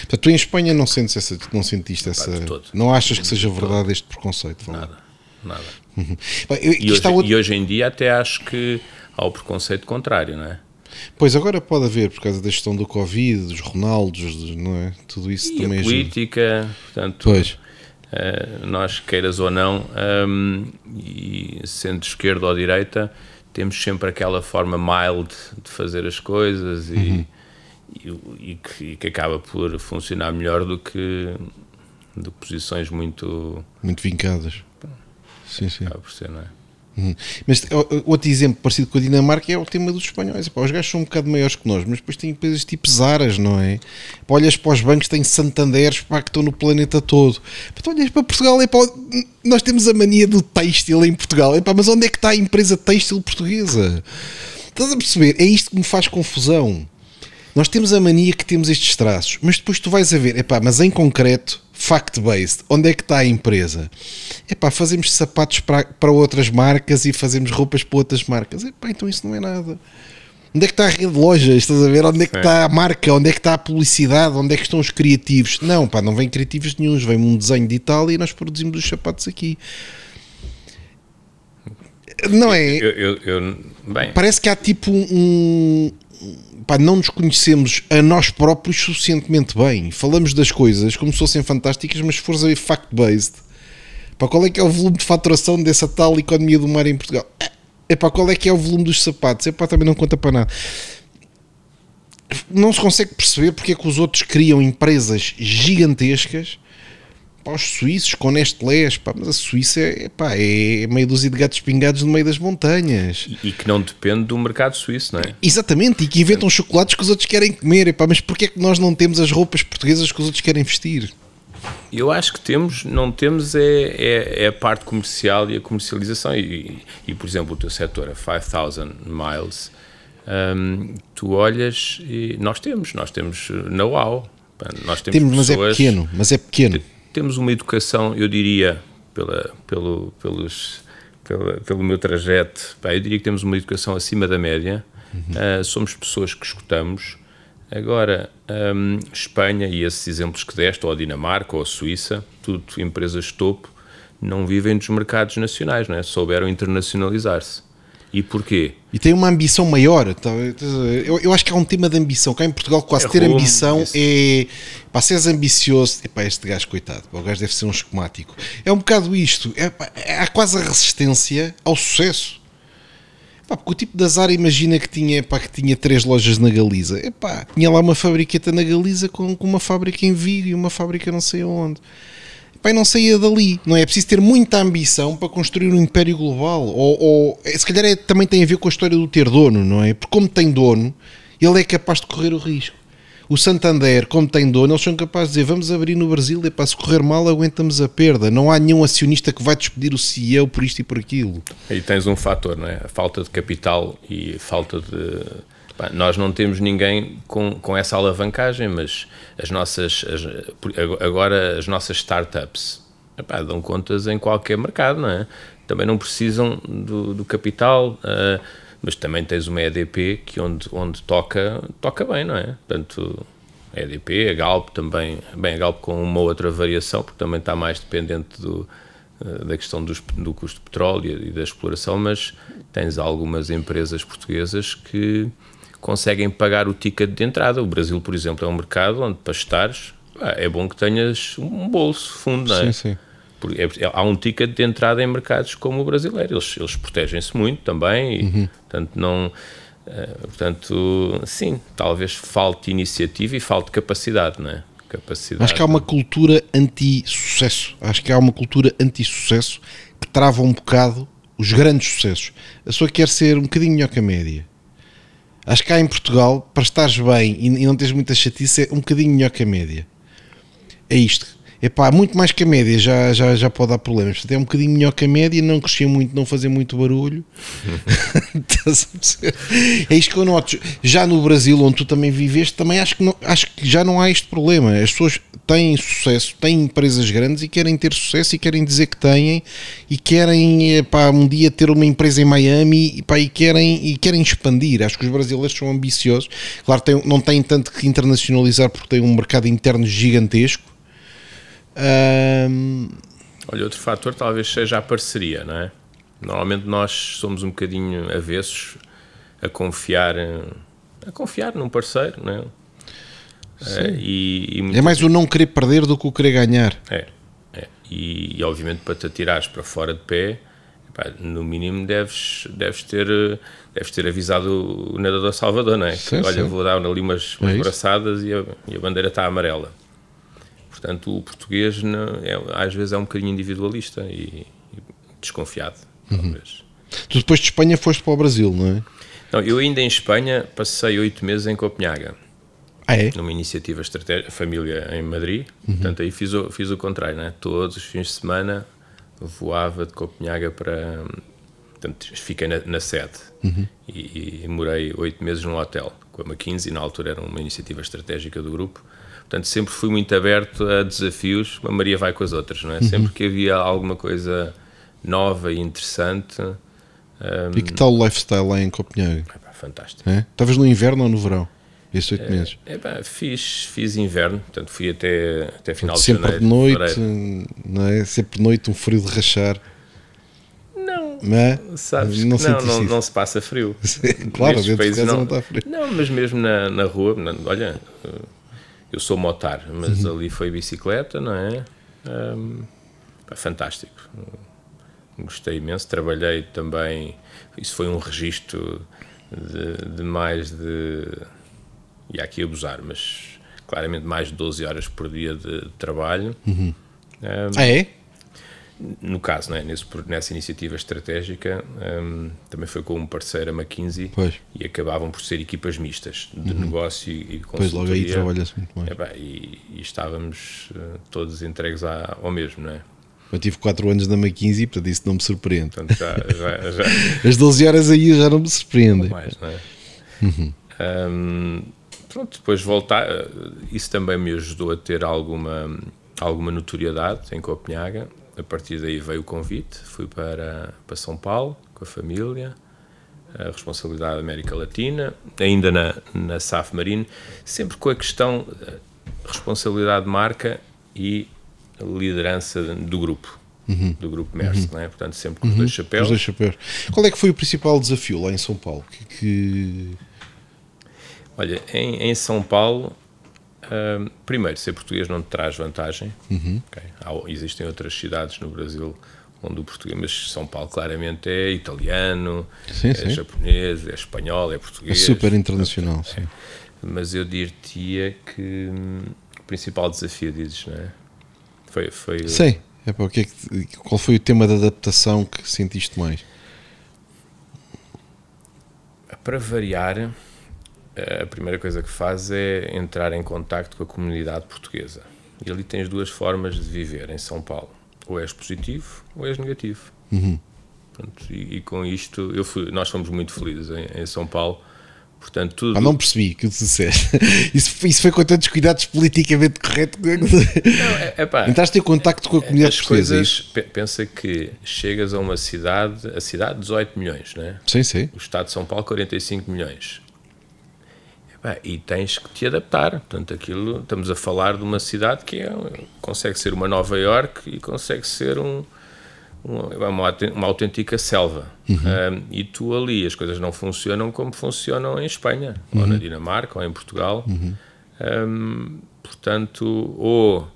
Speaker 1: Portanto, tu em Espanha não sentes essa, não sentiste essa, não achas que seja verdade este preconceito?
Speaker 2: Nada, nada. Uhum. Eu, e, hoje, outro... e hoje em dia até acho que há o preconceito contrário, não é?
Speaker 1: Pois agora pode haver por causa da gestão do Covid, dos Ronaldos, não é? Tudo isso
Speaker 2: e
Speaker 1: também
Speaker 2: a política, ajuda. portanto. Pois Uh, nós, queiras ou não, um, e sendo de esquerda ou direita, temos sempre aquela forma mild de fazer as coisas e, uhum. e, e, que, e, que, acaba por funcionar melhor do que, do que posições muito...
Speaker 1: Muito vincadas. Sim, sim.
Speaker 2: Acaba por ser, não é?
Speaker 1: Uhum. Mas outro exemplo parecido com a Dinamarca é o tema dos espanhóis. Os gajos são um bocado maiores que nós, mas depois têm empresas tipo Zaras, não é? Olhas para os bancos, têm Santanderes pá, que estão no planeta todo. Pá, tu olhas para Portugal, nós temos a mania do têxtil em Portugal. Mas onde é que está a empresa têxtil portuguesa? Estás a perceber? É isto que me faz confusão. Nós temos a mania que temos estes traços, mas depois tu vais a ver, mas em concreto, fact-based, onde é que está a empresa? Epá, fazemos sapatos para, para outras marcas e fazemos roupas para outras marcas. Epá, então isso não é nada. Onde é que está a rede de lojas? Estás a ver? Onde é que está a marca? Onde é que está a publicidade? Onde é que estão os criativos? Não, pá, não vem criativos nenhums. Vem um desenho de Itália e nós produzimos os sapatos aqui. Não é?
Speaker 2: Eu, eu, eu,
Speaker 1: Parece que há tipo um, pá, não nos conhecemos a nós próprios suficientemente bem. Falamos das coisas como se fossem fantásticas, mas se fores a ver fact-based, para qual é que é o volume de faturação dessa tal economia do mar em Portugal? É para qual é que é o volume dos sapatos? É para também não conta para nada. Não se consegue perceber porque é que os outros criam empresas gigantescas pá, os suíços com Nestlé, pá, mas a Suíça é, pá, é meio dúzia de gatos pingados no meio das montanhas.
Speaker 2: E, e, que não depende do mercado suíço, não é?
Speaker 1: Exatamente, e que inventam chocolates que os outros querem comer, pá, mas porquê é que nós não temos as roupas portuguesas que os outros querem vestir?
Speaker 2: Eu acho que temos, não temos é, é, é a parte comercial e a comercialização. E, e, por exemplo, o teu setor, a 5000 miles, um, tu olhas e nós temos, nós temos know-how. Nós temos,
Speaker 1: temos mas é pequeno, mas é pequeno
Speaker 2: temos uma educação, eu diria, pela, pelo, pelos, pela, pelo meu trajeto, pá, eu diria que temos uma educação acima da média, uhum. uh, somos pessoas que escutamos. Agora, um, Espanha e esses exemplos que deste, ou a Dinamarca, ou a Suíça, tudo empresas topo, não vivem dos mercados nacionais, não é? souberam internacionalizar-se. E porquê?
Speaker 1: E tem uma ambição maior. Tá? Eu, eu acho que há um tema de ambição. Cá em Portugal, quase é ter ambição isso. é. Pá, se és ambicioso, epá, este gajo, coitado, o gajo deve ser um esquemático. É um bocado isto. É, há quase a resistência ao sucesso. Porque o tipo da Zara, imagina que tinha, epá, que tinha três lojas na Galiza. Epá, tinha lá uma fabriqueta na Galiza com, com uma fábrica em Vigo e uma fábrica não sei onde. Pai não saía dali. Não é? é preciso ter muita ambição para construir um império global. Ou, ou se calhar é, também tem a ver com a história do ter dono, não é? Porque como tem dono, ele é capaz de correr o risco. O Santander, como tem dono, eles são capazes de dizer vamos abrir no Brasil e para se correr mal aguentamos a perda. Não há nenhum acionista que vai despedir o CEO por isto e por aquilo.
Speaker 2: Aí tens um fator, não é? A falta de capital e falta de nós não temos ninguém com, com essa alavancagem, mas as nossas as, agora as nossas startups epá, dão contas em qualquer mercado, não é? Também não precisam do, do capital. Uh, mas também tens uma EDP que onde, onde toca, toca bem, não é? Portanto, a EDP, a Galp também, bem, a Galp com uma outra variação, porque também está mais dependente do, eh, da questão dos, do custo de petróleo e da exploração, mas tens algumas empresas portuguesas que conseguem pagar o ticket de entrada. O Brasil, por exemplo, é um mercado onde para estares é bom que tenhas um bolso fundo, não é? Sim, sim. Porque é, há um ticket de entrada em mercados como o brasileiro. Eles, eles protegem-se muito também e, uhum. portanto, não. Uh, portanto, sim, talvez falte iniciativa e falte capacidade, não é? Capacidade.
Speaker 1: Acho que há uma cultura anti-sucesso. Acho que há uma cultura anti-sucesso que trava um bocado os grandes sucessos. A pessoa quer ser um bocadinho melhor que a média. Acho que cá em Portugal, para estares bem e, e não teres muita chatice, é um bocadinho melhor que a média. É isto Epá, muito mais que a média já, já, já pode dar problemas. Portanto, é um bocadinho melhor que a média, não crescer muito, não fazer muito barulho. é isto que eu noto. Já no Brasil, onde tu também viveste, também acho que, não, acho que já não há este problema. As pessoas têm sucesso, têm empresas grandes e querem ter sucesso e querem dizer que têm e querem epá, um dia ter uma empresa em Miami epá, e, querem, e querem expandir. Acho que os brasileiros são ambiciosos. Claro, tem, não têm tanto que internacionalizar porque têm um mercado interno gigantesco
Speaker 2: um... Olha, outro fator talvez seja a parceria, não é? Normalmente nós somos um bocadinho avessos a confiar, a confiar num parceiro, não é?
Speaker 1: É, e, e é mais o não querer perder do que o querer ganhar.
Speaker 2: É, é. E, e, obviamente para te atirares para fora de pé, no mínimo deves, deves, ter, deves ter avisado o nadador Salvador, não é? Sim, que, olha, sim. vou dar ali umas, umas é braçadas e a, e a bandeira está amarela. Portanto, o português não, é, às vezes é um bocadinho individualista e, e desconfiado, uhum. talvez.
Speaker 1: Tu depois de Espanha foste para o Brasil, não é?
Speaker 2: Não, eu ainda em Espanha passei oito meses em Copenhaga.
Speaker 1: Ah, é?
Speaker 2: Numa iniciativa estratégica, família em Madrid. Uhum. Portanto, aí fiz o, fiz o contrário, né? Todos os fins de semana voava de Copenhaga para. Portanto, fiquei na, na sede uhum. e, e, morei oito meses num hotel com a McKinsey. Na altura era uma iniciativa estratégica do grupo. Portanto, sempre fui muito aberto a desafios. A Maria vai com as outras, não é? Uhum. Sempre que havia alguma coisa nova e interessante. Um...
Speaker 1: E que tal o lifestyle lá em Copenhague?
Speaker 2: É pá, fantástico.
Speaker 1: É? Estavas no inverno ou no verão? Esses oito é, meses?
Speaker 2: É pá, fiz, fiz inverno, portanto fui até, até final
Speaker 1: sempre
Speaker 2: de
Speaker 1: janeiro. Sempre de noite, não é? Sempre de noite, um frio de rachar.
Speaker 2: Não, não, é? sabes não, não, não, não, se passa frio.
Speaker 1: claro, dentro de casa não, não está frio.
Speaker 2: Não, mas mesmo na, na rua, olha, eu sou motar, mas uhum. ali foi bicicleta, não é? Um, fantástico. Gostei imenso. Trabalhei também. Isso foi um registro de, de mais de. E aqui abusar, mas claramente mais de 12 horas por dia de, de trabalho.
Speaker 1: Uhum. Um, ah, é?
Speaker 2: No caso, né, nesse, nessa iniciativa estratégica, um, também foi com um parceiro, a McKinsey,
Speaker 1: pois.
Speaker 2: e acabavam por ser equipas mistas de uhum. negócio e consultoria.
Speaker 1: Pois logo aí trabalha-se muito mais.
Speaker 2: e, e, estávamos uh, todos entregues à, ao mesmo, não é?
Speaker 1: Eu tive 4 anos na McKinsey, portanto isso não me surpreende.
Speaker 2: Portanto, já, já, já...
Speaker 1: As 12 horas aí já não me surpreendem.
Speaker 2: Mais, não é? Uhum. Um, pronto, depois voltar, eh, isso também me ajudou a ter alguma, alguma notoriedade em Copenhaga a partir daí veio o convite, fui para, para São Paulo com a família, a responsabilidade da América Latina, ainda na, na SAF Marine, sempre com a questão eh, responsabilidade de marca e liderança do grupo. Uhum. Do grupo Merce, uhum. é? Portanto, sempre com os uhum. dois chapéus. Os
Speaker 1: dois chapéus. Qual é que foi o principal desafio lá em São Paulo? Que, que...
Speaker 2: Olha, em, em São Paulo primeiro, ser português não te traz vantagem.
Speaker 1: Uhum.
Speaker 2: Okay? Há, existem outras cidades no Brasil onde o português, mas São Paulo claramente é italiano, sim, é sim. japonês, é espanhol, é português.
Speaker 1: É super internacional,
Speaker 2: é. Mas eu diria que hum, o principal desafio, dizes, não é? Foi, foi,
Speaker 1: Sim. É para o que é que- qual foi o tema de adaptação que sentiste mais?
Speaker 2: Para variar, a primeira coisa que faz é entrar em contacto com a comunidade portuguesa. E ali tens duas formas de viver em São Paulo. Ou és positivo ou és negativo. Pronto, e, e com isto, eu fui- nós fomos muito felizes em, em São Paulo. Portanto, tudo,
Speaker 1: Ah, não percebi que tu disseste. Isso, foi- isso foi com tantos cuidados politicamente corretos.
Speaker 2: Não, é, é
Speaker 1: Entraste em contacto com a comunidade
Speaker 2: as
Speaker 1: portuguesa. é
Speaker 2: coisas, pensa que chegas a uma cidade, a cidade 18 milhões, né?
Speaker 1: Sim, sim.
Speaker 2: o Estado de São Paulo 45 milhões. E tens que te adaptar. Portanto, aquilo, estamos a falar de uma cidade que é, consegue ser uma Nova York e consegue ser um, é uma, auten- uma autêntica selva. Um, e tu ali as coisas não funcionam como funcionam em Espanha, ou na Dinamarca, ou em Portugal. Um, portanto, ou,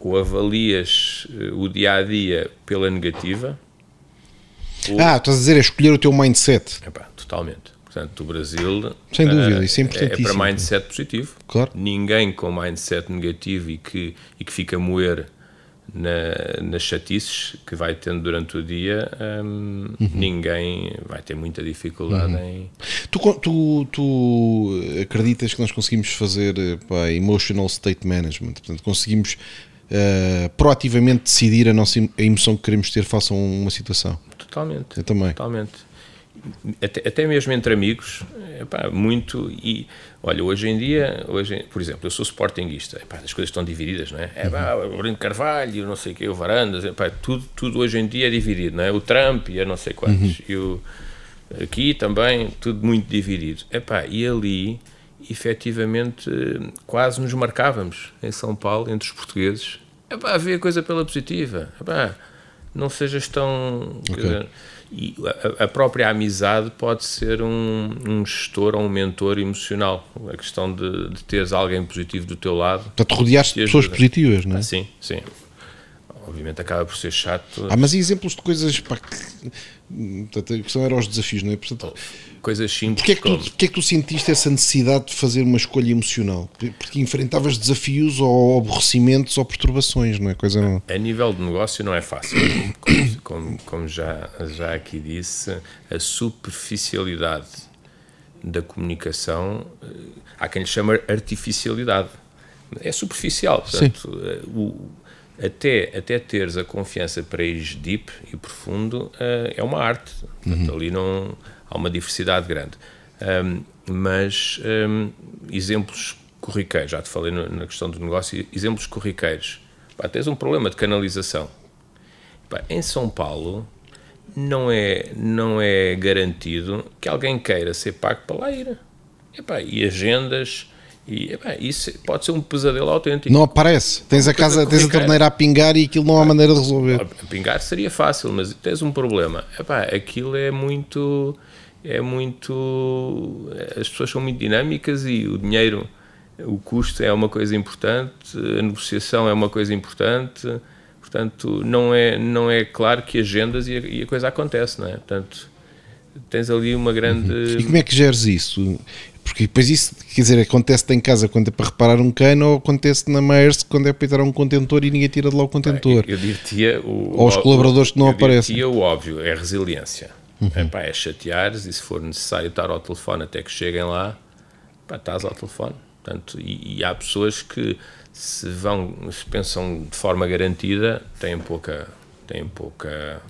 Speaker 2: ou avalias eh, o dia a dia pela negativa, ou-
Speaker 1: Ah, estás a dizer é escolher o teu mindset.
Speaker 2: Epá, totalmente. Portanto, o Brasil
Speaker 1: Sem dúvida,
Speaker 2: eh,
Speaker 1: isso é
Speaker 2: é para mindset positivo.
Speaker 1: Claro.
Speaker 2: Ninguém com mindset negativo e que, e que fica a moer na, nas chatices que vai tendo durante o dia, hum,
Speaker 1: Uhum.
Speaker 2: ninguém vai ter muita dificuldade em.
Speaker 1: Tu, tu, tu acreditas que nós conseguimos fazer eh, pá, emotional state management? Portanto, conseguimos eh, proativamente decidir a nossa a emoção que queremos ter face a uma situação?
Speaker 2: Totalmente.
Speaker 1: Eu também.
Speaker 2: Totalmente. Até, até mesmo entre amigos, epá, muito. E olha, hoje em dia, hoje, por exemplo, eu sou sportinguista, epá, as coisas estão divididas, não é? É pá, o Bruno Carvalho, não sei o que, o Varandas, epá, tudo, tudo hoje em dia é dividido, não é? O Trump e a não sei quantos. E o, aqui também, tudo muito dividido. Epá, e ali, efetivamente, quase nos marcávamos em São Paulo, entre os portugueses. Epá, havia coisa pela positiva. Epá, não sejas tão. dizer, e a, a própria amizade pode ser um, um gestor ou um mentor emocional. A questão de, de teres alguém positivo do teu lado.
Speaker 1: Portanto, rodeaste de pessoas positivas, não é?
Speaker 2: Sim, sim. Obviamente acaba por ser chato.
Speaker 1: Ah, mas e exemplos de coisas pá, que. Portanto, a questão era os desafios, não é? Portanto,
Speaker 2: Coisas simples
Speaker 1: Porquê é, que tu,
Speaker 2: como-
Speaker 1: porquê é que tu sentiste essa necessidade de fazer uma escolha emocional? Porque enfrentavas desafios ou aborrecimentos ou perturbações, não é? Coisa não.
Speaker 2: A nível de negócio não é fácil. Como, como- como já, já aqui disse, a superficialidade da comunicação, eh, há quem lhe chama artificialidade. É superficial. Portanto, eh, o- até, até teres a confiança para ir deep e profundo, eh, é uma arte. Portanto, ali não há uma diversidade grande. Ahm, mas ahm, exemplos corriqueiros, já te falei no- na questão do negócio, exemplos corriqueiros. Pá, tens um problema de canalização. Pá, em São Paulo não é, não é garantido que alguém queira ser pago para lá ir. Epá, e agendas, e epá, isso pode ser um pesadelo autêntico.
Speaker 1: Não aparece. Tens a casa, tens a torneira a pingar e aquilo não há maneira de resolver.
Speaker 2: A pingar seria fácil, mas tens um problema. Epá, aquilo é muito. É muito. As pessoas são muito dinâmicas e o dinheiro, o custo é uma coisa importante, a negociação é uma coisa importante. Portanto, não é, não é claro que agendas e a, e a coisa acontece, não é? Portanto, tens ali uma grande.
Speaker 1: E como é que geres isso? Porque depois isso, quer dizer, acontece em casa quando é para reparar um cano ou acontece na Maersk quando é para tirar um contentor e ninguém tira de lá o contentor.
Speaker 2: Eu diria o,
Speaker 1: Ou os colaboradores que não
Speaker 2: eu
Speaker 1: aparecem.
Speaker 2: diria o óbvio, é resiliência. Epá, é chateares e se for necessário estar ao telefone até que cheguem lá, pá, estás ao telefone. Portanto, e, e há pessoas que se vão, se pensam de forma garantida, têm pouca, têm pouca,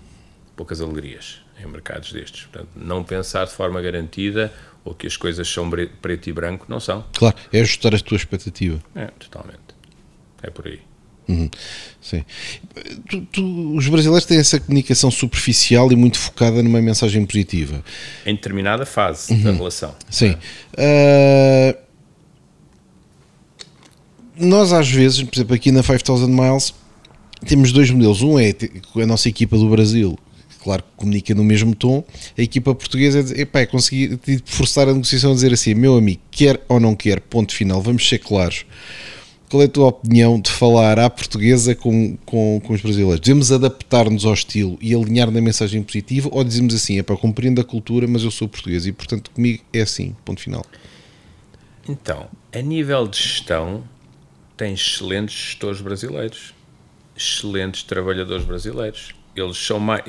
Speaker 2: poucas alegrias em mercados destes. Portanto, não pensar de forma garantida ou que as coisas são preto e branco, não são.
Speaker 1: Claro, é ajustar a tua expectativa.
Speaker 2: É, totalmente. É por aí.
Speaker 1: Uhum, Sim. Tu- tu- os brasileiros têm essa comunicação superficial e muito focada numa mensagem positiva.
Speaker 2: Em determinada fase da relação.
Speaker 1: Sim. Ah, nós, às vezes, por exemplo, aqui na 5000 Miles, temos dois modelos. Um é a nossa equipa do Brasil, claro que comunica no mesmo tom. A equipa portuguesa é, dizer, epá, é conseguir forçar a negociação a dizer assim: meu amigo, quer ou não quer, ponto final, vamos ser claros. Qual é a tua opinião de falar à portuguesa com, com, com os brasileiros? Devemos adaptar-nos ao estilo e alinhar na mensagem positiva ou dizemos assim, é para compreendo a cultura, mas eu sou português e portanto comigo é assim, ponto final.
Speaker 2: Então, a nível de gestão, tem excelentes gestores brasileiros, excelentes trabalhadores brasileiros. Eles são mais,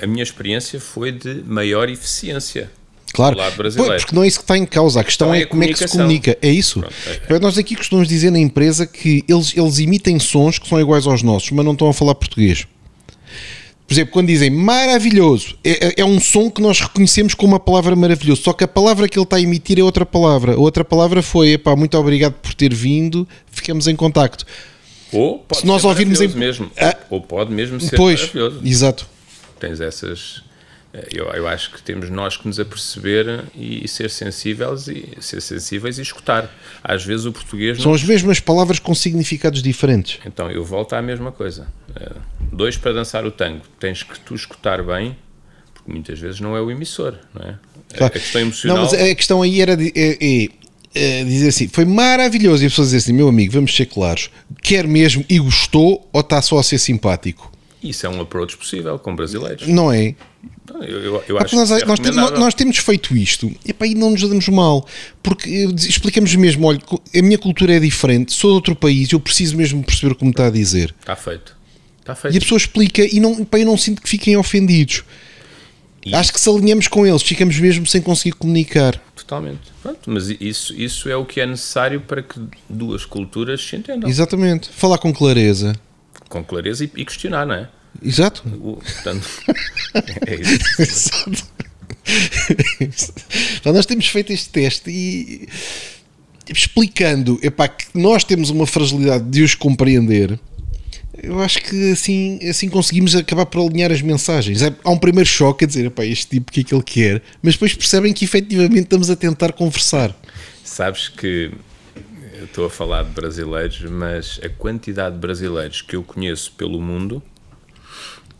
Speaker 2: a minha experiência foi de maior eficiência.
Speaker 1: Claro. Pois, porque não é isso que está em causa, a questão
Speaker 2: Então
Speaker 1: é,
Speaker 2: é
Speaker 1: como é que se comunica. É isso.
Speaker 2: Pronto, é-
Speaker 1: Nós aqui costumamos dizer na empresa que eles, eles emitem sons que são iguais aos nossos, mas não estão a falar português. Por exemplo, quando dizem maravilhoso, é, é- é um som que nós reconhecemos como uma palavra maravilhoso, só que a palavra que ele está a emitir é outra palavra. A outra palavra foi, epá, muito obrigado por ter vindo, ficamos em contacto.
Speaker 2: Ou pode
Speaker 1: Se nós
Speaker 2: ser
Speaker 1: ouvirmos em-
Speaker 2: mesmo,
Speaker 1: Ah.
Speaker 2: ou pode mesmo ser
Speaker 1: Pois,
Speaker 2: maravilhoso.
Speaker 1: exato.
Speaker 2: Tens essas. Eh, Eu, eu acho que temos nós que nos aperceber e, e ser sensíveis e ser sensíveis e escutar. Às vezes o português
Speaker 1: São
Speaker 2: não.
Speaker 1: as mesmas palavras com significados diferentes.
Speaker 2: Então eu volto à mesma coisa. Eh, Dois para dançar o tango, tens que tu escutar bem, porque muitas vezes não é o emissor, não é?
Speaker 1: Claro.
Speaker 2: A questão emocional.
Speaker 1: Não, mas a questão aí era de- é- é- é dizer assim: foi maravilhoso. E a pessoa dizer assim: meu amigo, vamos ser claros, quer mesmo e gostou ou está só a ser simpático?
Speaker 2: Isso é um approach possível com brasileiros.
Speaker 1: Não é?
Speaker 2: Eu, eu, eu
Speaker 1: Ah,
Speaker 2: acho
Speaker 1: nós,
Speaker 2: que é
Speaker 1: nós, te- nós temos feito isto e, pá, e não nos damos mal porque eh, explicamos mesmo: olha, a minha cultura é diferente, sou de outro país, eu preciso mesmo perceber o que me está a dizer.
Speaker 2: Está feito. Está
Speaker 1: E
Speaker 2: feito.
Speaker 1: a pessoa explica e não, pá, eu não sinto que fiquem ofendidos.
Speaker 2: E-
Speaker 1: Acho que se alinhamos com eles, ficamos mesmo sem conseguir comunicar.
Speaker 2: Totalmente. Pronto, mas isso, isso é o que é necessário para que duas culturas se entendam
Speaker 1: Exatamente. Falar com clareza.
Speaker 2: com clareza e, e questionar, não é?
Speaker 1: Exato.
Speaker 2: O, portanto, é isso.
Speaker 1: Exato. Então, nós temos feito este teste e explicando epá, que nós temos uma fragilidade de os compreender. Eu acho que assim, assim conseguimos acabar por alinhar as mensagens. É- Há um primeiro choque a dizer, epá, este tipo, o que é que ele quer? Mas depois percebem que efetivamente estamos a tentar conversar.
Speaker 2: Sabes que eu estou a falar de brasileiros, mas a quantidade de brasileiros que eu conheço pelo mundo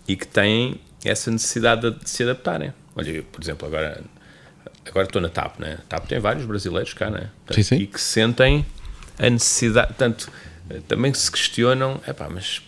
Speaker 2: e que têm essa necessidade de se adaptarem. Olha, eu, por exemplo, agora, agora estou na TAP, né? A TAP tem vários brasileiros cá, né?
Speaker 1: Sim, sim.
Speaker 2: E que sentem a necessidade, tanto eh, também se questionam, epá, mas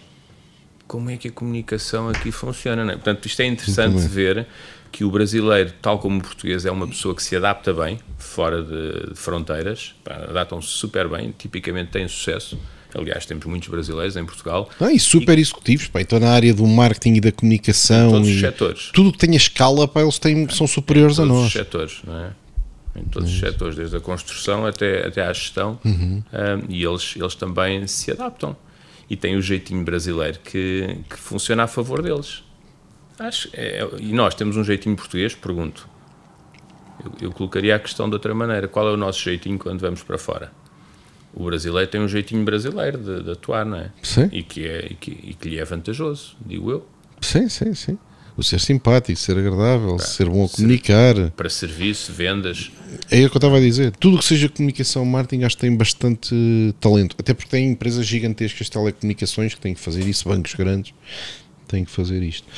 Speaker 2: como é que a comunicação aqui funciona, né? Portanto, isto é interessante ver que o brasileiro, tal como o português, é uma pessoa que se adapta bem, fora de, de fronteiras, pá, adaptam-se super bem, tipicamente têm sucesso. Aliás, temos muitos brasileiros em Portugal.
Speaker 1: Ah, e super executivos, pá, então na área do marketing e da comunicação.
Speaker 2: Todos os
Speaker 1: e
Speaker 2: setores.
Speaker 1: Tudo que tenha escala, pá, eles têm, são superiores a
Speaker 2: todos os
Speaker 1: nós.
Speaker 2: setores, não é? Em todos os setores, desde a construção até, até à gestão,
Speaker 1: Uhum.
Speaker 2: um, e eles, eles também se adaptam. E têm o jeitinho brasileiro que, que funciona a favor deles. Acho, é- e nós temos um jeitinho português, pergunto. Eu, eu colocaria a questão de outra maneira. Qual é o nosso jeitinho quando vamos para fora? O brasileiro tem um jeitinho brasileiro de, de atuar, não é?
Speaker 1: Sim.
Speaker 2: E que, é, e, que, e que lhe é vantajoso, digo eu.
Speaker 1: Sim, sim, sim. O ser simpático, ser agradável, ser bom a comunicar.
Speaker 2: Para serviço, vendas,
Speaker 1: É o que eu estava a dizer. Tudo que seja comunicação, marketing, acho que tem bastante talento. Até porque tem empresas gigantescas de telecomunicações que têm que fazer isso, bancos grandes têm que fazer isto.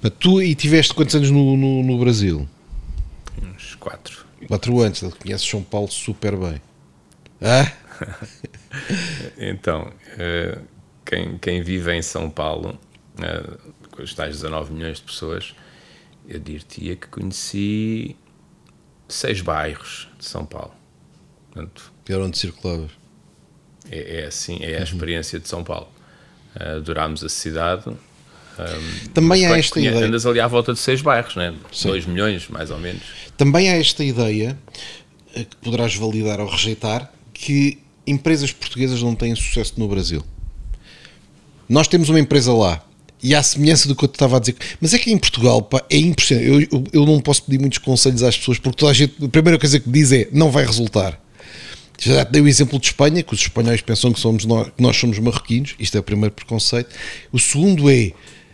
Speaker 1: Mas tu e tiveste quantos anos no, no, no Brasil?
Speaker 2: uns quatro.
Speaker 1: Quatro anos. Conheces São Paulo super bem. Ah?
Speaker 2: Então, eh, quem, quem vive em São Paulo, eh, com os tais 19 milhões de pessoas, eu dir-te-ia que conheci seis bairros de São Paulo. Portanto,
Speaker 1: Era onde circulavas.
Speaker 2: é, é assim, é a experiência de São Paulo. Eh, adorámos a cidade.
Speaker 1: Também há esta ideia.
Speaker 2: Andas ali à volta de seis bairros, né?
Speaker 1: Sim.
Speaker 2: 2 milhões, mais ou menos.
Speaker 1: Também há esta ideia, que poderás validar ou rejeitar, que empresas portuguesas não têm sucesso no Brasil. Nós temos uma empresa lá. E à semelhança do que eu estava a dizer, mas é que em Portugal pá, é impressionante. Eu, eu, eu não posso pedir muitos conselhos às pessoas porque toda a gente, a primeira coisa que diz é não vai resultar. Já dei o exemplo de Espanha, que os espanhóis pensam que, somos nós, que nós somos marroquinos, isto é o primeiro preconceito. O segundo é,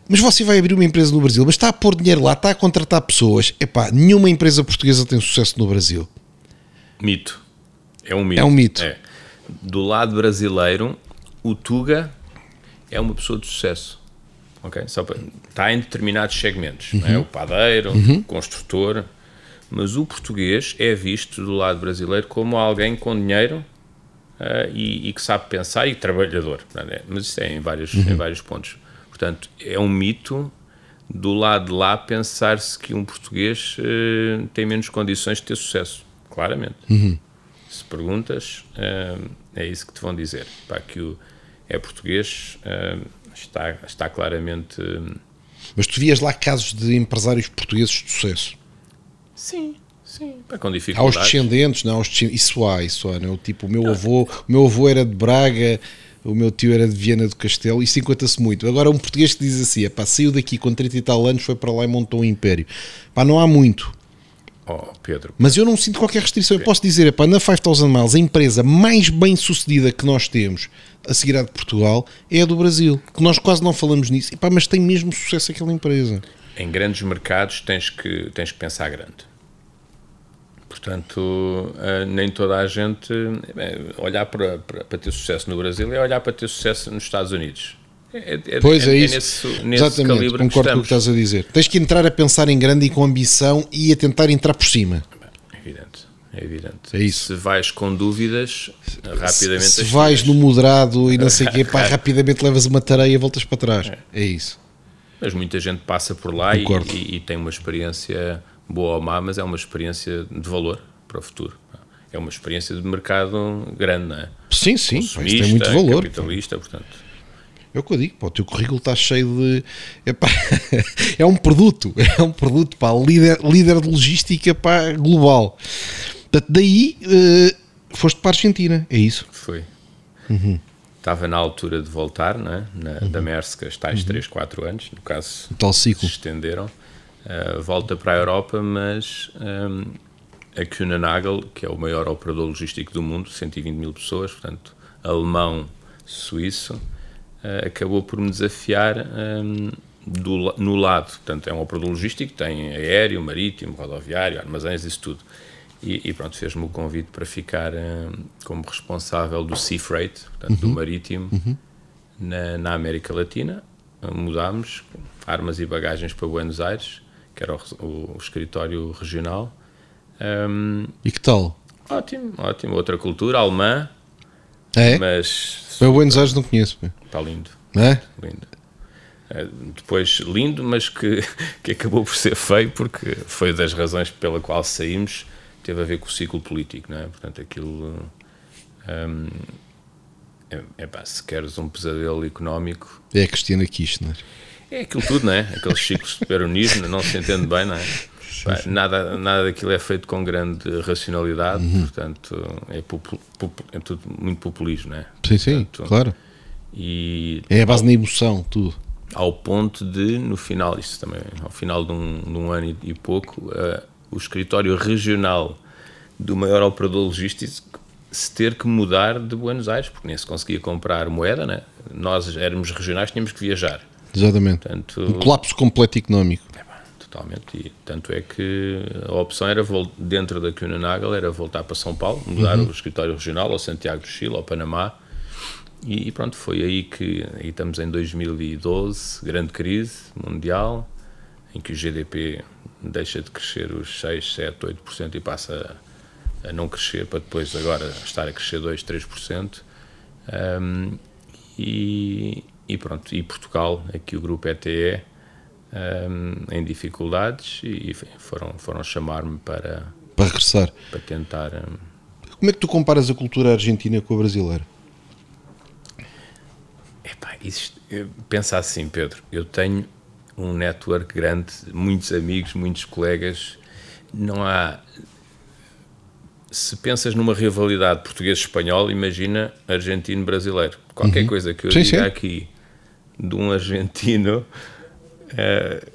Speaker 1: mas você vai abrir uma empresa no Brasil, mas está a pôr dinheiro lá, está a contratar pessoas. Epá, nenhuma empresa portuguesa tem sucesso no Brasil.
Speaker 2: Mito. É um mito.
Speaker 1: É um mito.
Speaker 2: É. Do lado brasileiro, o Tuga é uma pessoa de sucesso. Ok? Só para, está em determinados segmentos. não é? O padeiro, o construtor. Mas o português é visto do lado brasileiro como alguém com dinheiro ah, e, e que sabe pensar e trabalhador. é? Mas isso é em vários, em vários pontos. Portanto, é um mito do lado de lá pensar-se que um português eh, tem menos condições de ter sucesso. Claramente. Se perguntas, uh, é isso que te vão dizer. Pá, que o, é português, uh, está, está claramente.
Speaker 1: Mas tu vias lá casos de empresários portugueses de sucesso?
Speaker 2: Sim, sim. Pá, com dificuldades.
Speaker 1: Aos descendentes, não? Aos descendentes, isso há, isso há. Não? Tipo, o meu, avô, o meu avô era de Braga, o meu tio era de Viena do Castelo, isso encontra-se muito. Agora, um português que diz assim: pá, saiu daqui com 30 e tal anos, foi para lá e montou um império. Pá, não há muito.
Speaker 2: Oh, Pedro.
Speaker 1: Mas eu não sinto qualquer restrição. Eu posso dizer, pá, na 5000 Miles, a empresa mais bem sucedida que nós temos a seguir à de Portugal é a do Brasil. Que nós quase não falamos nisso. E, pá, mas tem mesmo sucesso aquela empresa.
Speaker 2: Em grandes mercados tens que, tens que pensar grande. Portanto, eh, nem toda a gente. Olhar para, para, para ter sucesso no Brasil é olhar para ter sucesso nos Estados Unidos.
Speaker 1: É, é, pois é, é isso. Nesse, nesse Exatamente, concordo com o que estás a dizer. Tens que entrar a pensar em grande e com ambição e a tentar entrar por cima.
Speaker 2: É evidente. É evidente. É isso. Se vais com dúvidas, rapidamente.
Speaker 1: Se, se vais no moderado e não sei o quê, pá, rapidamente levas uma tareia e voltas para trás. É. é, isso.
Speaker 2: Mas muita gente passa por lá e, e, e, tem uma experiência boa ou má, mas é uma experiência de valor para o futuro. É uma experiência de mercado grande, não é?
Speaker 1: Sim, sim. Tem muito valor.
Speaker 2: Capitalista, portanto.
Speaker 1: É o que eu digo, o teu currículo está cheio de. Epá, é um produto, é um produto, pá, líder, líder de logística pá, global. Portanto, daí uh, foste para a Argentina, é isso?
Speaker 2: Foi.
Speaker 1: Uhum.
Speaker 2: Estava na altura de voltar, não é? na, uhum. da Merska, tais uhum. 3, 4 anos, no caso.
Speaker 1: O tal ciclo.
Speaker 2: Se estenderam. Uh, volta para a Europa, mas um, a Kuehne que é o maior operador logístico do mundo, 120 mil pessoas, portanto, alemão, suíço acabou por me desafiar um, do, no lado. Portanto, é um operador logístico, tem aéreo, marítimo, rodoviário, armazéns, isso tudo. E, e pronto, fez-me o convite para ficar um, como responsável do Sea Freight, portanto, uhum. do marítimo, uhum. na, na, América Latina. Mudámos armas e bagagens para Buenos Aires, que era o, o, escritório regional. Um,
Speaker 1: e que tal?
Speaker 2: Ótimo, ótimo. Outra cultura, alemã.
Speaker 1: É?
Speaker 2: Mas
Speaker 1: para Buenos Aires não conheço.
Speaker 2: Está lindo.
Speaker 1: É?
Speaker 2: Lindo. É, depois lindo, mas que, que acabou por ser feio porque foi das razões pela qual saímos, teve a ver com o ciclo político, não é? Portanto, aquilo. Hum, é, é pá, se queres um pesadelo económico.
Speaker 1: É a Cristina Kirchner.
Speaker 2: É aquilo tudo, não é? Aqueles ciclos de peronismo, não se entende bem, não é? Nada, nada daquilo é feito com grande racionalidade, uhum. portanto, é, popul, popul, é, tudo muito populismo, não é?
Speaker 1: Sim, sim, portanto, claro.
Speaker 2: E,
Speaker 1: é a base ao, da emoção, tudo.
Speaker 2: Ao ponto de, no final, isso também, ao final de um, de um ano e, e pouco, uh, o escritório regional do maior operador logístico se ter que mudar de Buenos Aires, porque nem se conseguia comprar moeda, né? nós éramos regionais, tínhamos que viajar.
Speaker 1: Exatamente. Portanto, um colapso completo económico.
Speaker 2: É totalmente. E tanto é que a opção era, dentro da Kuehne era voltar para São Paulo, mudar uhum. o escritório regional ao Santiago do Chile, ao Panamá. E, e, pronto, foi aí que aí estamos em 2012, grande crise mundial, em que o GDP deixa de crescer os 6, 7, 8% e passa a, a não crescer para depois agora estar a crescer 2, 3%. Um, e, e pronto, e Portugal, aqui o grupo ETE, um, em dificuldades e foram, foram chamar-me para,
Speaker 1: para regressar.
Speaker 2: Para tentar. Um...
Speaker 1: Como é que tu comparas a cultura argentina com a brasileira?
Speaker 2: Epá, isto, pensa assim, Pedro. Eu tenho um network grande, muitos amigos, muitos colegas. Não há. Se pensas numa rivalidade português-espanhol, imagina argentino-brasileiro. Qualquer uhum. coisa que eu sim, diga sim. aqui de um argentino uh,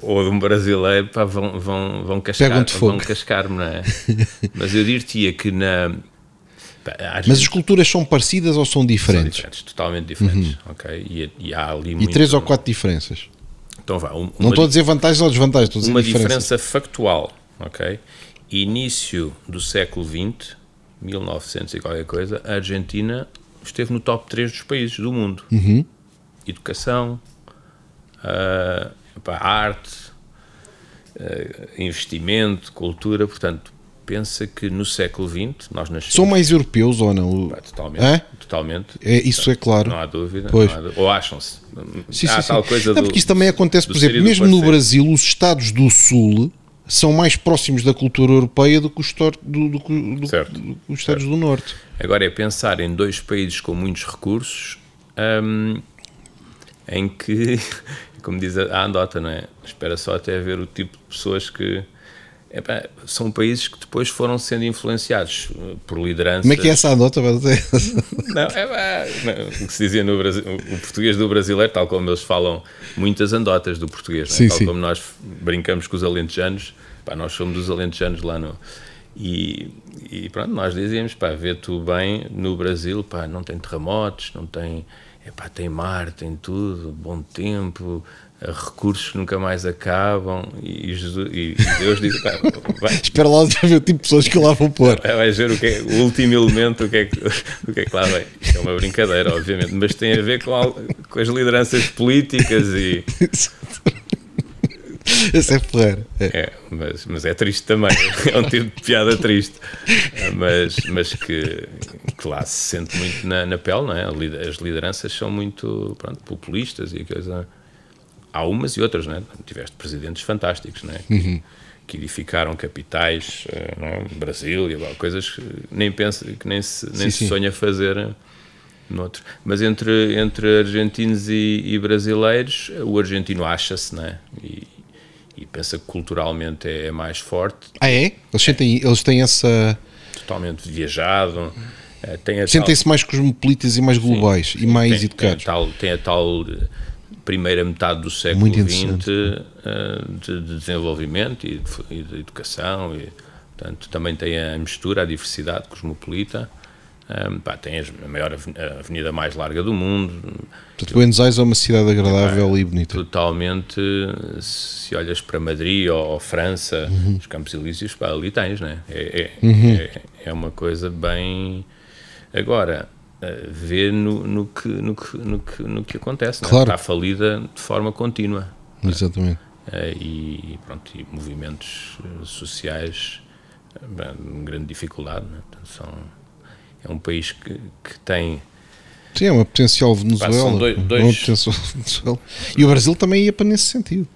Speaker 2: ou de um brasileiro, pá, vão, vão, vão cascar-me, vão cascar não é? Mas eu diria que na.
Speaker 1: Pá, Mas as culturas são parecidas ou são diferentes? São
Speaker 2: diferentes, totalmente diferentes, uhum. ok? E, e, há ali
Speaker 1: E três ou quatro diferenças?
Speaker 2: Então vá. Um,
Speaker 1: não estou a dizer vantagens ou desvantagens, estou a dizer
Speaker 2: Uma diferença factual, ok? Início do século XX, 1900 e qualquer coisa, a Argentina esteve no top 3 dos países do mundo.
Speaker 1: Uhum.
Speaker 2: Educação, uh, arte, uh, investimento, cultura, portanto, pensa que no século XX nós nascemos...
Speaker 1: São mais europeus ou não?
Speaker 2: Pá, totalmente, é? totalmente.
Speaker 1: É, isso é claro.
Speaker 2: Não há dúvida. Pois. Há, ou acham-se.
Speaker 1: Sim, há sim, tal sim. coisa não, do, porque isso também acontece, por exemplo, mesmo no Brasil, os Estados do Sul são mais próximos da cultura europeia do que os, do, do, do,
Speaker 2: Certo.
Speaker 1: os Estados do Norte.
Speaker 2: Agora é pensar em dois países com muitos recursos hum, em que, como diz a andota, não é? Espera só até ver o tipo de pessoas que. epá, são países que depois foram sendo influenciados eh, por lideranças.
Speaker 1: Como é que é essa anedota?
Speaker 2: Não, é o que se dizia no Brasil, o português do brasileiro, tal como eles falam muitas andotas do português, não é?
Speaker 1: Sim,
Speaker 2: tal
Speaker 1: sim.
Speaker 2: como nós brincamos com os alentejanos, pá, nós somos dos alentejanos lá no. E, e pronto, nós dizíamos, pá, vê tu bem no Brasil, pá, não tem terremotos, não tem, é pá, tem mar, tem tudo, bom tempo, eh, recursos que nunca mais acabam, e, Jesus- e Deus diz, pá, vai,
Speaker 1: Espera lá para ver o tipo de pessoas que lá vão pôr.
Speaker 2: é, Vais ver o, que é, o último elemento, o que, é que, o que é que lá vem. É uma brincadeira, obviamente, mas tem a ver com, al- com as lideranças políticas e.
Speaker 1: Esse é ferreiro. É.
Speaker 2: É, mas, mas é triste também. É um tipo de piada triste. Mas, mas que, que lá se sente muito na, na pele, não é? As lideranças são muito pronto, populistas e coisa. Há umas e outras, não é? Tiveste presidentes fantásticos, não é? Que, que edificaram capitais, eh, não é? Brasil e coisas que nem pensa, que nem se, nem
Speaker 1: Sim,
Speaker 2: se
Speaker 1: sim.
Speaker 2: sonha fazer eh, noutro. Mas entre, entre argentinos e, e brasileiros, o argentino acha-se, não é? E, e pensa que culturalmente é, é mais forte,
Speaker 1: Ah, é? Eles, sentem, eles têm essa.
Speaker 2: totalmente viajado, tem a tal,
Speaker 1: Sentem-se mais cosmopolitas e mais globais e mais
Speaker 2: tem, tem, a
Speaker 1: educados.
Speaker 2: tal, tem a tal eh, primeira metade do século XX eh, de, de desenvolvimento e e de educação e portanto também tem a mistura, a diversidade cosmopolita. Um, pá, tem a maior a avenida mais larga do mundo,
Speaker 1: Portanto, Buenos Aires é uma cidade agradável e bonita.
Speaker 2: totalmente se olhas para Madrid ou, ou França,
Speaker 1: Uhum.
Speaker 2: os Campos Elíseos, pá, ali tens, né? É, é, é, é uma coisa bem. Agora, eh, vê no, no, que, no, que, no, que, no que acontece, né?
Speaker 1: Claro.
Speaker 2: está falida de forma contínua.
Speaker 1: Exatamente.
Speaker 2: Eh, e, pronto, e movimentos sociais eh, grande dificuldade. Né? São, é um país que, que tem
Speaker 1: Sim, é uma potencial Venezuela.
Speaker 2: são dois-
Speaker 1: É uma
Speaker 2: dois-
Speaker 1: potencial Venezuela. E o Brasil também ia para nesse sentido.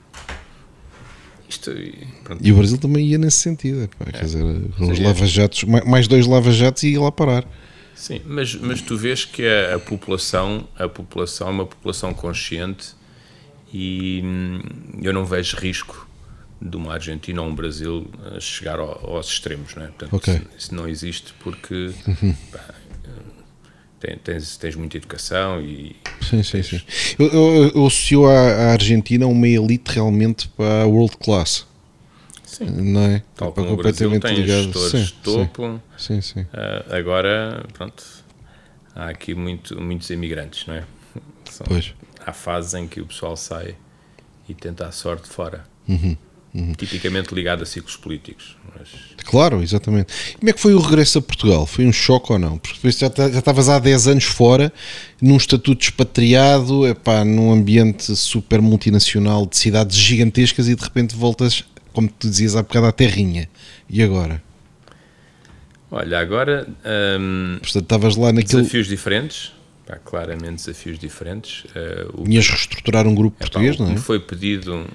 Speaker 2: isto. e, pronto,
Speaker 1: E o Brasil também ia nesse sentido. epá, Quer dizer, os
Speaker 2: Seria-
Speaker 1: lava-jatos, ma- mais dois lava-jatos e ia lá parar.
Speaker 2: Sim, mas, mas tu vês que a, a população, a população é uma população consciente e hum, eu não vejo risco de uma Argentina ou um Brasil eh, chegar ao- aos extremos, não é? Portanto,
Speaker 1: Ok.
Speaker 2: isso, não existe porque pá, eh, tem- tens, tens muita educação e
Speaker 1: Sim, sim, sim. Eu, eu, eu associo a, a Argentina a uma elite realmente para a world class.
Speaker 2: Sim.
Speaker 1: Não é?
Speaker 2: tal como o Brasil tem
Speaker 1: ligado.
Speaker 2: gestores
Speaker 1: Sim,
Speaker 2: topo,
Speaker 1: Sim, sim.
Speaker 2: eh, agora, pronto, há aqui muito, muitos imigrantes, não é? São-
Speaker 1: Pois.
Speaker 2: há fases em que o pessoal sai e tenta a sorte fora.
Speaker 1: Uhum,
Speaker 2: Tipicamente ligado a ciclos políticos. Mas,
Speaker 1: Claro, exatamente. Como é que foi o regresso a Portugal? Foi um choque ou não? Porque já ta- já estavas há 10 anos fora, num estatuto expatriado, epá, num ambiente super multinacional de cidades gigantescas e de repente voltas, como tu dizias há bocado, à terrinha. E agora?
Speaker 2: olha, agora hum,
Speaker 1: Portanto, estavas lá naquele.
Speaker 2: desafios diferentes, pá, claramente desafios diferentes. Eh, o,
Speaker 1: Ias reestruturar um grupo
Speaker 2: epá,
Speaker 1: português,
Speaker 2: que
Speaker 1: não é?
Speaker 2: foi pedido,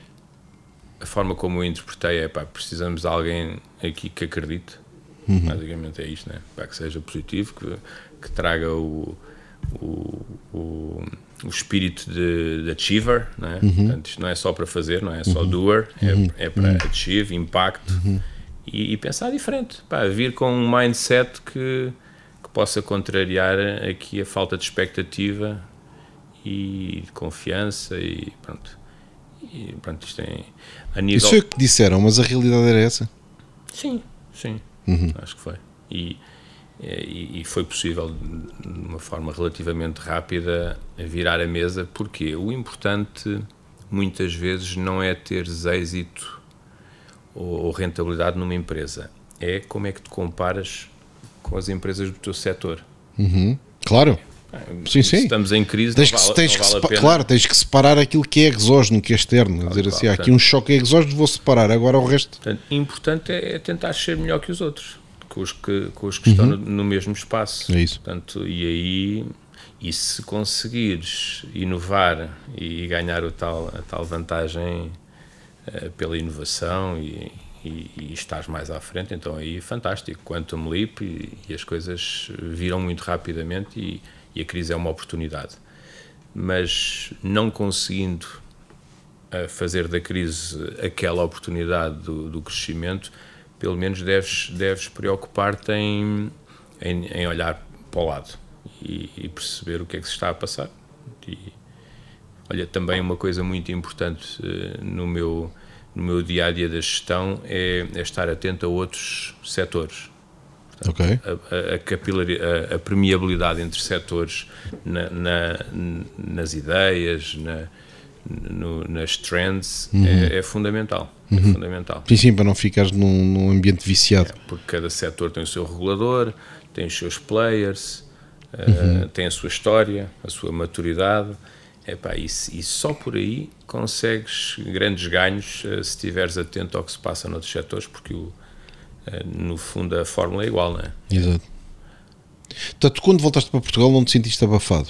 Speaker 2: a forma como eu interpretei é pá, precisamos de alguém aqui que acredite.
Speaker 1: Uhum.
Speaker 2: Basicamente é isto, né? Pá, que seja positivo, que, que traga o, o, o, o espírito de, de achiever, não é?
Speaker 1: Uhum.
Speaker 2: Portanto, isto não é só para fazer, não é só doer, é, é para achieve, impacto
Speaker 1: Uhum.
Speaker 2: e, e pensar diferente. Pá, vir com um mindset que, que possa contrariar aqui a falta de expectativa e de confiança e pronto. E pronto, isto tem a nível.
Speaker 1: Isso foi o que disseram, mas a realidade era essa.
Speaker 2: Sim, sim, acho que foi. E, e, e foi possível, de uma forma relativamente rápida, virar a mesa, porque o importante muitas vezes não é teres êxito ou, ou rentabilidade numa empresa, é como é que te comparas com as empresas do teu setor.
Speaker 1: Claro. Sim,
Speaker 2: Se
Speaker 1: sim.
Speaker 2: estamos em crise,
Speaker 1: Tens
Speaker 2: não
Speaker 1: que,
Speaker 2: vale,
Speaker 1: tens que
Speaker 2: vale
Speaker 1: claro, tens que separar aquilo que é exógeno, que é externo. dizer
Speaker 2: claro,
Speaker 1: assim, há aqui um choque exógeno, vou separar, agora o resto.
Speaker 2: Portanto, importante é, é tentar ser melhor que os outros, com os que, com os que estão no, no mesmo espaço.
Speaker 1: Uhum. É isso.
Speaker 2: Portanto, e aí, e se conseguires inovar e ganhar o tal, a tal vantagem eh, pela inovação e, e, e, estás mais à frente, então aí fantástico, Quantum Leap e, e as coisas viram muito rapidamente e, e, a crise é uma oportunidade. Mas não conseguindo uh, fazer da crise aquela oportunidade do, do crescimento, pelo menos deves, deves preocupar-te em, em, em, olhar para o lado e, perceber o que é que se está a passar. E, olha, também uma coisa muito importante uh, no meu no meu dia a dia da gestão é, é estar atento a outros setores.
Speaker 1: Portanto,
Speaker 2: a, a, a, a, permeabilidade entre setores na, na, nas ideias, na, no, nas trends uhum. é, é, fundamental. É uhum. É fundamental.
Speaker 1: Sim, sim, para não ficares num, num ambiente viciado. É,
Speaker 2: porque cada setor tem o seu regulador, tem os seus players, uhum. uh, tem a sua história, a sua maturidade Epá, e, e só por aí consegues grandes ganhos uh, se estiveres atento ao que se passa noutros setores, porque o, no fundo a fórmula é igual, não é?
Speaker 1: Exato. Portanto, quando voltaste para Portugal não te sentiste abafado?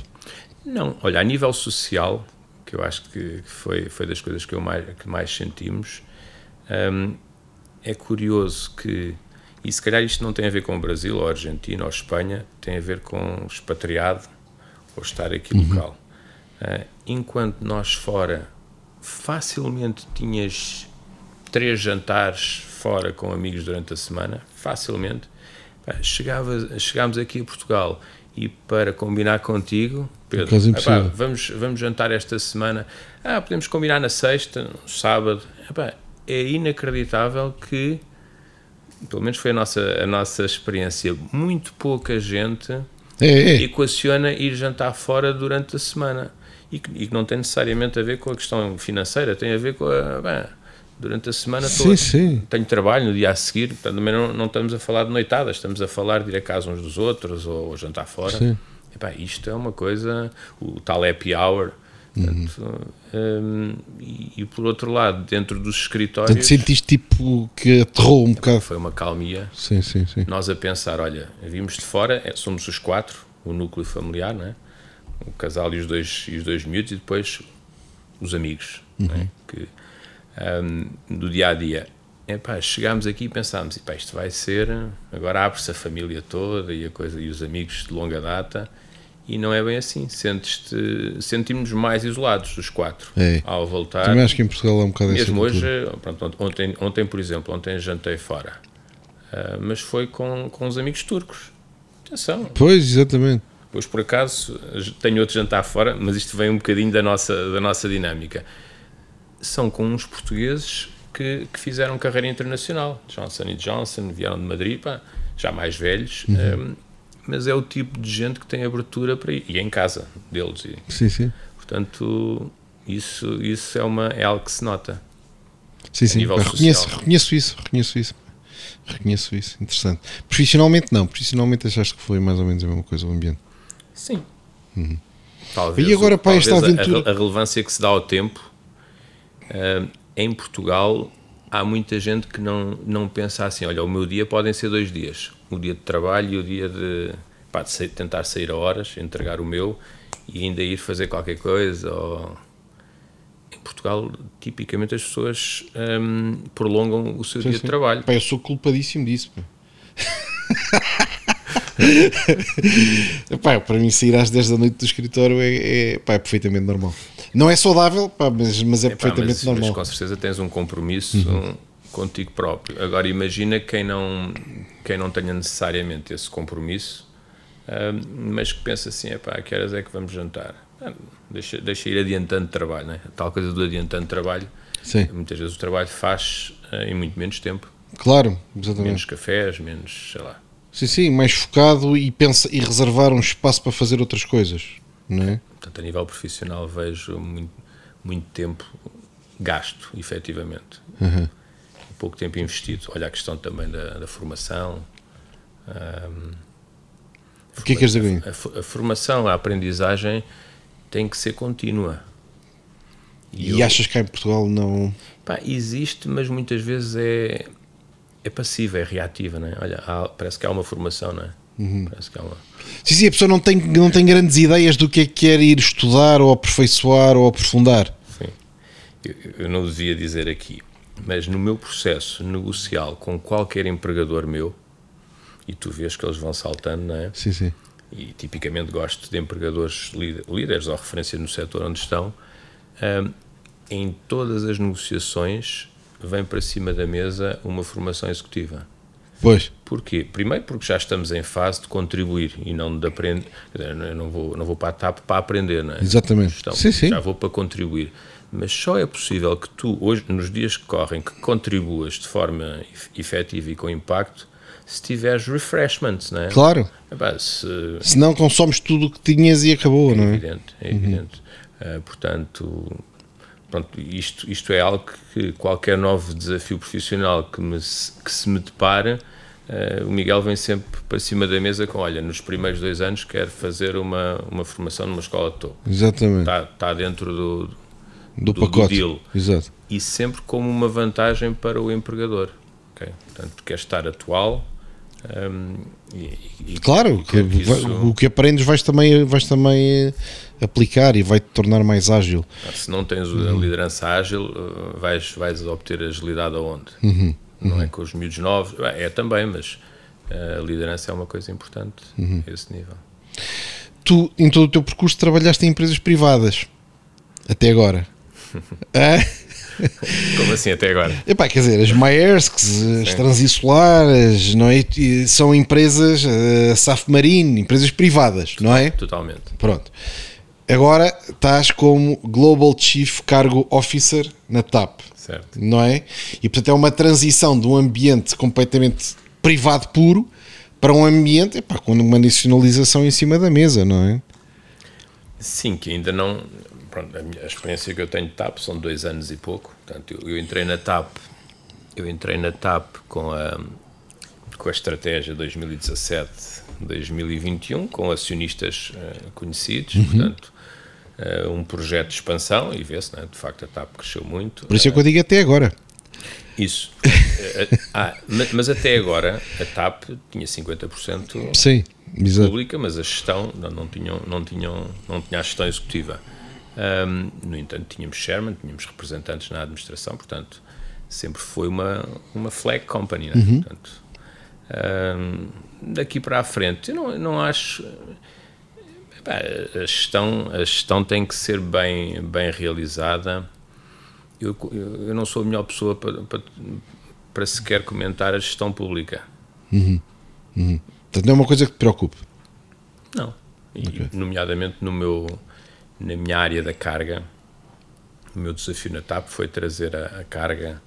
Speaker 2: Não, olha, a nível social, que eu acho que foi, foi das coisas que, eu mais, que mais sentimos, um, é curioso que, e se calhar isto não tem a ver com o Brasil, ou a Argentina, ou a Espanha, tem a ver com expatriado, ou estar aqui uhum. local Uh, enquanto nós fora facilmente tinhas três jantares fora com amigos durante a semana, facilmente. chegava, chegámos aqui a Portugal e para combinar contigo, Pedro, epá, vamos, vamos jantar esta semana. Ah, podemos combinar na sexta, no sábado. Epá, é inacreditável que, pelo menos foi a nossa, a nossa experiência, muito pouca gente
Speaker 1: é, é.
Speaker 2: equaciona ir jantar fora durante a semana e que, e que, não tem necessariamente a ver com a questão financeira, tem a ver com a. Bem, durante a semana sim, sim. tenho trabalho no dia a seguir, portanto, também não, não estamos a falar de noitadas, estamos a falar de ir a casa uns dos outros ou, ou jantar fora. Sim. isto é uma coisa, o tal happy hour. Portanto, uhum. um, e, e, por outro lado, dentro dos escritórios. Portanto,
Speaker 1: sentiste tipo que aterrou um bocado.
Speaker 2: Foi uma calmia.
Speaker 1: Sim, sim, sim.
Speaker 2: Nós a pensar: olha, vimos de fora, é, somos os quatro, o núcleo familiar, não é? o casal e os dois, e os dois miúdos e depois os amigos, uhum. né? que um, do dia a dia. Epá, chegámos aqui e pensámos, epá, isto vai ser, agora abre-se a família toda e a coisa e os amigos de longa data e não é bem assim. Sentimos-nos mais isolados dos quatro
Speaker 1: é.
Speaker 2: ao voltar.
Speaker 1: Também acho que em Portugal é um bocado
Speaker 2: Mesmo hoje, pronto, ontem, ontem, por exemplo, ontem jantei fora, uh, mas foi com, com os amigos turcos. Atenção.
Speaker 1: Pois, exatamente.
Speaker 2: Hoje, por acaso, tenho outro jantar fora, mas isto vem um bocadinho da nossa, da nossa dinâmica. São com uns portugueses que, que fizeram carreira internacional. Johnson e Johnson vieram de Madrid, pá, já mais velhos, uhum. um, ehm, mas é o tipo de gente que tem abertura para ir. E é em casa deles. E,
Speaker 1: sim, sim.
Speaker 2: Portanto, isso, isso é, uma, é algo que se nota.
Speaker 1: Sim, sim. Reconheço, reconheço isso, reconheço isso. Reconheço isso, interessante. Profissionalmente não, profissionalmente achaste que foi mais ou menos a mesma coisa o ambiente.
Speaker 2: Sim.
Speaker 1: Uhum.
Speaker 2: Talvez,
Speaker 1: e agora para esta
Speaker 2: aventura. A, a, relevância que se dá ao tempo. Uh, em Portugal há muita gente que não, não pensa assim: olha, o meu dia podem ser dois dias. O dia de trabalho e o dia de, pá, de sair, tentar sair a horas, entregar o meu e ainda ir fazer qualquer coisa. Ou... Em Portugal, tipicamente, as pessoas um, prolongam o seu sim, dia sim. de trabalho.
Speaker 1: Pá, eu sou culpadíssimo disso. pá, para mim, sair às 10 da noite do escritório é, é, pá, é perfeitamente normal. Não é saudável, pá, mas, mas é, é perfeitamente
Speaker 2: mas,
Speaker 1: normal.
Speaker 2: Mas com certeza tens um compromisso uhum. contigo próprio. Agora, imagina quem não, quem não tenha necessariamente esse compromisso, mas que pensa assim: é pá, que horas é que vamos jantar? Ah, deixa, deixa ir adiantando trabalho, né? tal coisa do adiantando trabalho.
Speaker 1: Sim.
Speaker 2: Muitas vezes o trabalho faz uh, em muito menos tempo.
Speaker 1: Claro, exatamente.
Speaker 2: Menos cafés, menos, sei lá.
Speaker 1: Sim, sim, mais focado e, pensa, e reservar um espaço para fazer outras coisas, não é?
Speaker 2: Portanto, a nível profissional vejo muito, muito tempo gasto, efetivamente.
Speaker 1: Uhum.
Speaker 2: Pouco tempo investido. Olha a questão também da, da formação. Um,
Speaker 1: o que é que queres dizer
Speaker 2: a, a, formação, a aprendizagem tem que ser contínua.
Speaker 1: E, e eu, achas que em Portugal não...
Speaker 2: Pá, existe, mas muitas vezes é é passiva, é reativa, não é? Olha, há, parece que há uma formação, não é?
Speaker 1: Uhum.
Speaker 2: Parece que há uma...
Speaker 1: Sim, sim, a pessoa não tem, não tem grandes ideias do que é que quer ir estudar ou aperfeiçoar ou aprofundar.
Speaker 2: Sim. Eu, eu não devia dizer aqui, Mas no meu processo negocial com qualquer empregador meu, e tu vês que eles vão saltando, não é?
Speaker 1: Sim, sim.
Speaker 2: E tipicamente gosto de empregadores líderes ou referência no setor onde estão. Um, em todas as negociações vem para cima da mesa uma formação executiva.
Speaker 1: Pois.
Speaker 2: Porquê? Primeiro porque já estamos em fase de contribuir e não de aprender. Eu não vou, não vou para a TAP para aprender, não é?
Speaker 1: Exatamente.
Speaker 2: Então,
Speaker 1: sim, sim.
Speaker 2: Já vou para contribuir. Mas só é possível que tu, hoje, nos dias que correm, que contribuas de forma efetiva e com impacto, se tiveres refreshments, não é?
Speaker 1: Claro.
Speaker 2: Epá, se,
Speaker 1: se não consomes tudo o que tinhas e acabou,
Speaker 2: é
Speaker 1: não é?
Speaker 2: Evidente, é evidente. Uh, portanto, pronto, isto, isto é algo que qualquer novo desafio profissional que, me, que se me depare, uh, o Miguel vem sempre para cima da mesa com, olha, nos primeiros dois anos quero fazer uma, uma formação numa escola de topo.
Speaker 1: Exatamente.
Speaker 2: Está, está dentro do,
Speaker 1: do, do pacote.
Speaker 2: Do.
Speaker 1: Exato.
Speaker 2: E sempre como uma vantagem para o empregador. Okay? Portanto, quer estar atual. Um, e, e,
Speaker 1: claro, que que isso... o que aprendes vais também, vais também eh, aplicar e vai-te tornar mais ágil.
Speaker 2: Se não tens a liderança ágil, eh, vais, vais obter agilidade aonde?
Speaker 1: Uhum.
Speaker 2: Não é com os miúdos novos, é também, mas a liderança é uma coisa importante
Speaker 1: uhum.
Speaker 2: a esse nível.
Speaker 1: Tu, em todo o teu percurso, trabalhaste em empresas privadas até agora.
Speaker 2: é? Como assim até agora?
Speaker 1: Epá, quer dizer, as Maersks, as Transisolares, não é? são empresas, a SAF Marine, empresas privadas, não é?
Speaker 2: Totalmente.
Speaker 1: Pronto. Agora estás como Global Chief Cargo Officer na TAP,
Speaker 2: certo.
Speaker 1: não é? E portanto é uma transição de um ambiente completamente privado puro para um ambiente epá, com uma nacionalização em cima da mesa, não é?
Speaker 2: Sim, que ainda não pronto, a, a, experiência que eu tenho de TAP são dois anos e pouco. Portanto, eu, eu, entrei na TAP, eu entrei na TAP com a, com a estratégia 2017-2021, com acionistas uh, conhecidos, uhum. portanto, uh, um projeto de expansão, e vê-se, né, de facto a TAP cresceu muito.
Speaker 1: Por isso é que eu digo até agora.
Speaker 2: Isso. ah, mas até agora a TAP tinha 50%
Speaker 1: Sim,
Speaker 2: pública, mas a gestão não, não, tinham, não, tinham, não tinha a gestão executiva. Um, no entanto, tínhamos chairman, tínhamos representantes na administração, portanto, sempre foi uma, uma flag company. Né?
Speaker 1: Uhum.
Speaker 2: Portanto, um, daqui para a frente, eu não, não acho. a, gestão, a gestão tem que ser bem, bem realizada. Eu, eu, eu não sou a melhor pessoa para, para, para sequer comentar a gestão pública.
Speaker 1: Uhum. Uhum. Portanto, não é uma coisa que te preocupe?
Speaker 2: Não. E, okay. nomeadamente no meu na minha área da carga, o meu desafio na TAP foi trazer a, a carga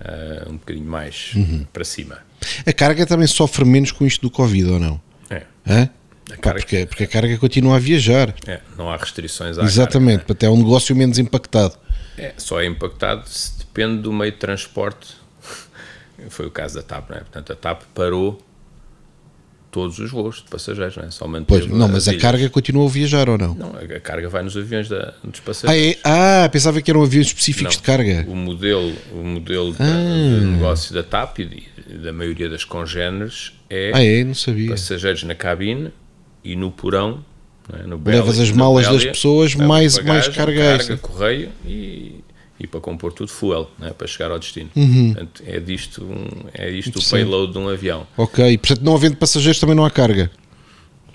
Speaker 2: uh, um bocadinho mais
Speaker 1: uhum.
Speaker 2: para cima.
Speaker 1: A carga também sofre menos com isto do Covid, ou não?
Speaker 2: É.
Speaker 1: Hã?
Speaker 2: A
Speaker 1: Pá, porque, porque a carga continua a viajar.
Speaker 2: É, não há restrições à
Speaker 1: Exatamente,
Speaker 2: carga,
Speaker 1: até é um negócio menos impactado.
Speaker 2: É, só é impactado se depende do meio de transporte. Foi o caso da TAP, não é? Portanto, a TAP parou todos os voos de passageiros, não é? Só
Speaker 1: pois, não, mas a carga continua a viajar ou não?
Speaker 2: Não, a carga vai nos aviões da, dos passageiros.
Speaker 1: Ah, é? ah, pensava que eram aviões específicos
Speaker 2: não,
Speaker 1: de carga.
Speaker 2: O modelo, o modelo
Speaker 1: ah.
Speaker 2: de negócio da TAP e da maioria das congêneres é,
Speaker 1: ah, é? Não sabia.
Speaker 2: passageiros na cabine e no porão. É? No
Speaker 1: Levas as malas das pessoas mais, bagagem, mais carga,
Speaker 2: carga correio e e para compor tudo fuel, né, para chegar ao destino.
Speaker 1: Uhum.
Speaker 2: Portanto, é disto, é disto o payload de um avião.
Speaker 1: Ok, portanto, não havendo passageiros também não há carga.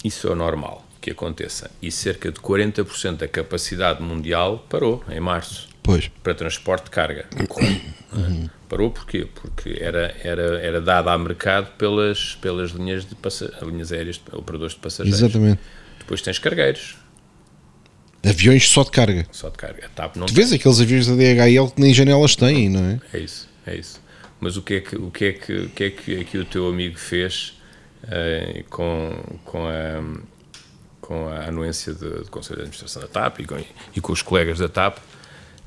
Speaker 2: Isso é normal que aconteça. E cerca de 40% da capacidade mundial parou em março.
Speaker 1: Pois.
Speaker 2: Para transporte de carga. Uhum. Parou porquê? Porque era, era, era dada a mercado pelas, pelas linhas, de linhas aéreas, de, operadores de passageiros.
Speaker 1: Exatamente.
Speaker 2: Depois tens cargueiros
Speaker 1: Aviões só de carga.
Speaker 2: Só de carga. A TAP não
Speaker 1: tu vês aqueles aviões da DHL que nem janelas têm, não é?
Speaker 2: É isso, é isso. Mas o que é que, o que, é que, o que, é que, que o teu amigo fez uh, com, com, a, com a anuência do Conselho de Administração da TAP e com, e com os colegas da TAP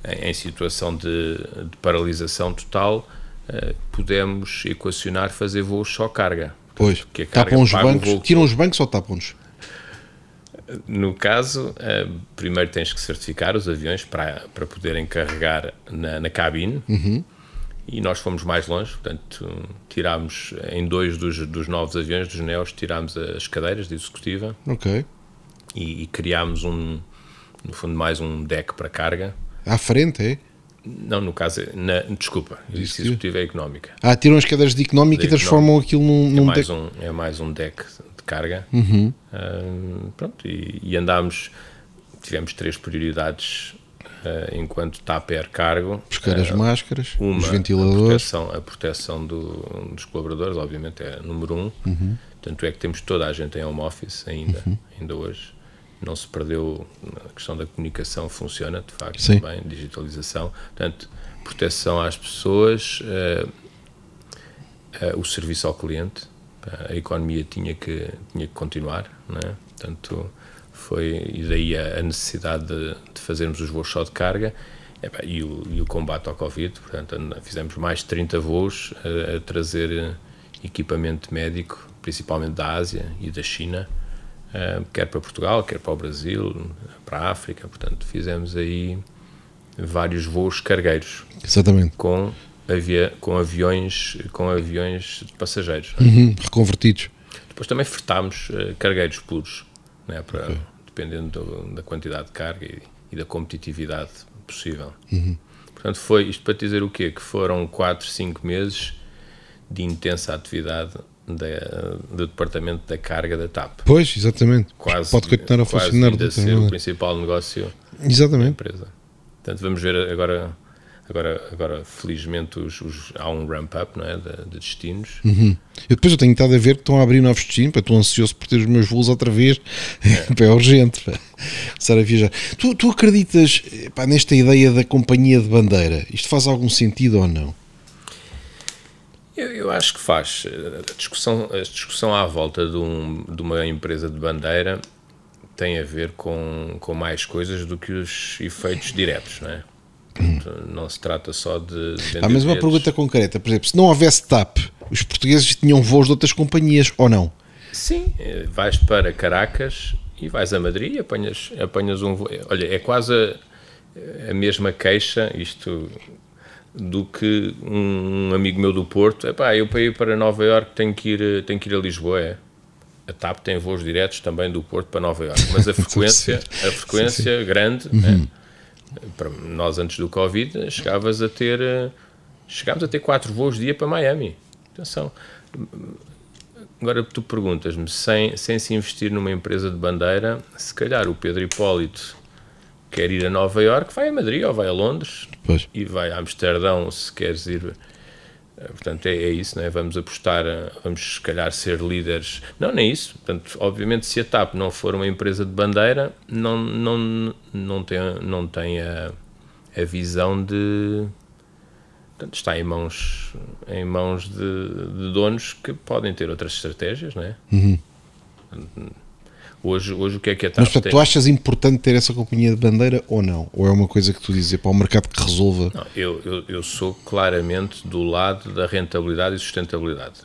Speaker 2: em, em situação de, de, paralisação total, uh, pudemos equacionar fazer voos só carga.
Speaker 1: Pois, tapam os bancos, tiram os bancos ou tapam-nos?
Speaker 2: No caso, uh, primeiro tens que certificar os aviões para, para poderem carregar na, na cabine.
Speaker 1: Uhum.
Speaker 2: E nós fomos mais longe, portanto, tirámos em dois dos, dos novos aviões, dos NEOs, tirámos as cadeiras de executiva.
Speaker 1: Ok.
Speaker 2: E, e criámos um, no fundo, mais um deck para carga.
Speaker 1: À frente, é?
Speaker 2: Não, no caso, é na, desculpa, disse executiva é económica.
Speaker 1: Ah, tiram as cadeiras de económica e transformam aquilo num, num
Speaker 2: é mais
Speaker 1: deck.
Speaker 2: Um, é mais um deck de carga.
Speaker 1: Uhum.
Speaker 2: Uh, pronto, e, e, andámos, tivemos três prioridades uh, enquanto TAPER cargo.
Speaker 1: Buscar as
Speaker 2: uh,
Speaker 1: máscaras,
Speaker 2: uma,
Speaker 1: os ventiladores.
Speaker 2: A proteção, a proteção do, dos colaboradores, obviamente, é número um.
Speaker 1: Uhum.
Speaker 2: Tanto é que temos toda a gente em home office ainda,
Speaker 1: uhum.
Speaker 2: ainda hoje não se perdeu a questão da comunicação funciona de facto
Speaker 1: Sim.
Speaker 2: também digitalização portanto proteção às pessoas uh, uh, o serviço ao cliente a economia tinha que tinha que continuar não é? portanto foi e daí a, necessidade de, de, fazermos os voos só de carga e o, e o combate ao Covid portanto fizemos mais de 30 voos a, a trazer equipamento médico principalmente da Ásia e da China Uh, quer para Portugal, quer para o Brasil, para a África. Portanto, fizemos aí vários voos cargueiros.
Speaker 1: Exatamente.
Speaker 2: Com, avia, com, aviões, com aviões de passageiros.
Speaker 1: Uhum, reconvertidos.
Speaker 2: Depois também fretámos uh, cargueiros puros, né, para, okay. dependendo do, da quantidade de carga e, e da competitividade possível.
Speaker 1: Uhum.
Speaker 2: Portanto, foi isto para dizer o quê? Que foram 4, 5 meses de intensa atividade da, do departamento da carga da TAP.
Speaker 1: Pois, exatamente.
Speaker 2: Quase,
Speaker 1: Pode continuar a
Speaker 2: quase
Speaker 1: funcionar.
Speaker 2: a ser o principal negócio
Speaker 1: exatamente.
Speaker 2: da empresa. Portanto, vamos ver agora, agora, agora felizmente, os, os há um ramp-up é, de, de, destinos.
Speaker 1: Uhum. Eu depois eu tenho estado a ver que estão a abrir novos destinos, estou ansioso por ter os meus voos outra vez, é, é urgente pá, começar a viajar. Tu, tu acreditas pá, nesta ideia da companhia de bandeira? Isto faz algum sentido ou não?
Speaker 2: Eu, eu, acho que faz. A discussão, a discussão à volta de, um, de uma empresa de bandeira tem a ver com, com mais coisas do que os efeitos diretos, não é? Não se trata só de.
Speaker 1: Ah, mas uma pergunta concreta, por exemplo, se não houvesse TAP, os portugueses tinham voos de outras companhias ou não?
Speaker 2: Sim, vais para Caracas e vais a Madrid e apanhas, apanhas um voo. Olha, é quase a, a mesma queixa, isto do que um amigo meu do Porto. Epá, eu para ir para Nova York tenho que ir, tenho que ir a Lisboa. É. A TAP tem voos diretos também do Porto para Nova York, mas a frequência, a frequência sim, sim. grande, uhum. é, para nós antes do Covid, chegavas a ter, chegámos a ter quatro voos dia para Miami. Atenção. Agora tu perguntas-me, sem, sem se investir numa empresa de bandeira, se calhar o Pedro Hipólito quer ir a Nova York, vai a Madrid ou vai a Londres
Speaker 1: pois.
Speaker 2: e vai a Amsterdão se queres ir. Portanto, é, é isso, não é? Vamos apostar, vamos se calhar ser líderes. Não, nem isso. Portanto, obviamente, se a TAP não for uma empresa de bandeira, não, não, não tem, não tem a, a visão de. Portanto, está em mãos, em mãos de, de donos que podem ter outras estratégias, não é?
Speaker 1: Uhum.
Speaker 2: Hoje, hoje o que é que a TAP
Speaker 1: Mas portanto, tu achas importante ter essa companhia de bandeira ou não? Ou é uma coisa que tu dizes para o mercado que resolva?
Speaker 2: Não, eu, eu, eu sou claramente do lado da rentabilidade e sustentabilidade.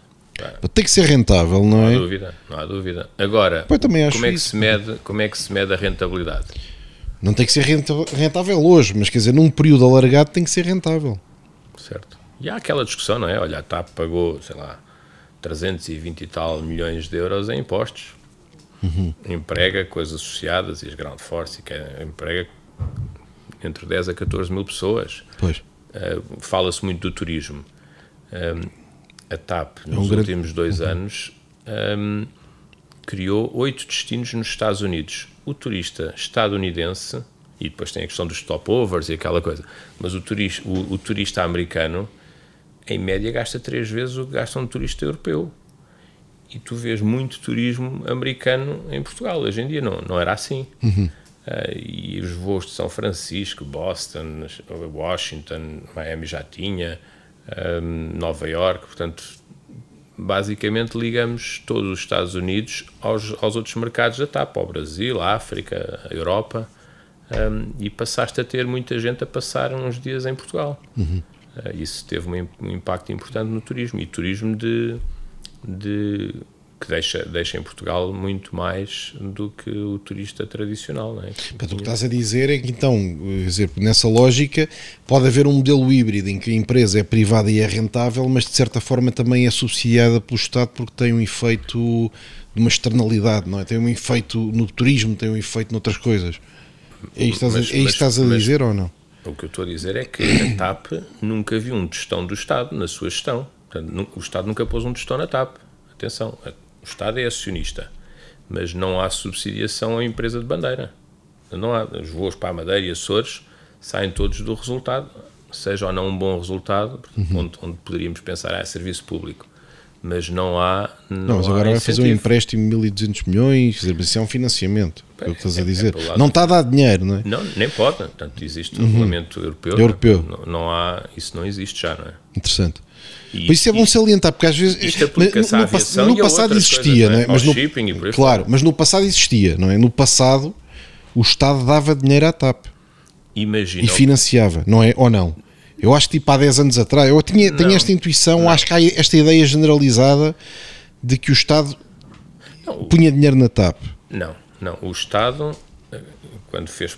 Speaker 1: Tem que ser rentável, não,
Speaker 2: não
Speaker 1: é?
Speaker 2: Não há dúvida, não há dúvida. Agora, como é, que se mede, como é que se mede a rentabilidade?
Speaker 1: Não tem que ser rentável hoje, mas quer dizer, num período alargado tem que ser rentável.
Speaker 2: Certo. E há aquela discussão, não é? Olha, a TAP pagou, sei lá, 320 e tal milhões de euros em impostos
Speaker 1: Uhum.
Speaker 2: emprega coisas associadas e as ground force que emprega entre 10 a 14 mil pessoas.
Speaker 1: Pois.
Speaker 2: Uh, Fala-se muito do turismo. Um, a TAP, nos é um últimos grande... dois uhum. anos, um, criou oito destinos nos Estados Unidos. O turista estadunidense, e depois tem a questão dos stopovers e aquela coisa, mas o turista, o, o turista americano, em média, gasta três vezes o que gasta um turista europeu e tu vês muito turismo americano em Portugal. Hoje em dia não, não era assim.
Speaker 1: Uhum.
Speaker 2: Uh, e os voos de São Francisco, Boston, Washington, Miami já tinha, um, Nova York, portanto, basicamente ligamos todos os Estados Unidos aos, aos outros mercados da TAP, ao Brasil, à África, à Europa, um, e passaste a ter muita gente a passar uns dias em Portugal.
Speaker 1: Uhum.
Speaker 2: Uh, isso teve um, um impacto importante no turismo, e turismo de de que deixa, deixa em Portugal muito mais do que o turista tradicional. Não é?
Speaker 1: Portanto, o que estás a dizer é que, então, dizer, nessa lógica, pode haver um modelo híbrido em que a empresa é privada e é rentável, mas de certa forma também é subsidiada pelo Estado porque tem um efeito de uma externalidade, não é? Tem um efeito no turismo, tem um efeito noutras coisas. É isto estás, mas, a, é isto estás a dizer ou não?
Speaker 2: O que eu estou a dizer é que a TAP nunca viu um tostão do Estado na sua gestão. Portanto, o Estado nunca pôs um tostão na TAP. Atenção, o Estado é acionista, mas não há subsidiação à empresa de bandeira. Não há. Os voos para a Madeira e Açores saem todos do resultado, seja ou não um bom resultado, uhum. onde, onde, poderíamos pensar, ah, é serviço público. Mas não há.
Speaker 1: Não, não mas agora vai fazer um empréstimo de 1.200 milhões, quer dizer, isso é um financiamento. É, o que estás a é, dizer. É não está a dar dinheiro, não é?
Speaker 2: Não, nem pode. Portanto, existe um uhum. regulamento europeu.
Speaker 1: Europeu.
Speaker 2: Não, não, há, isso não existe já, não é?
Speaker 1: Interessante. E, isso é bom salientar, porque às vezes
Speaker 2: isto no, no,
Speaker 1: no passado existia,
Speaker 2: coisas,
Speaker 1: não é? Mas no, claro,
Speaker 2: fora.
Speaker 1: mas no passado existia, não é? No passado o Estado dava dinheiro à TAP
Speaker 2: Imagina.
Speaker 1: e financiava, não é? Ou não? Eu acho que tipo há 10 anos atrás, eu tinha, tenho esta intuição, não. acho que há esta ideia generalizada de que o Estado não, punha dinheiro na TAP.
Speaker 2: Não, não. O Estado, quando fez,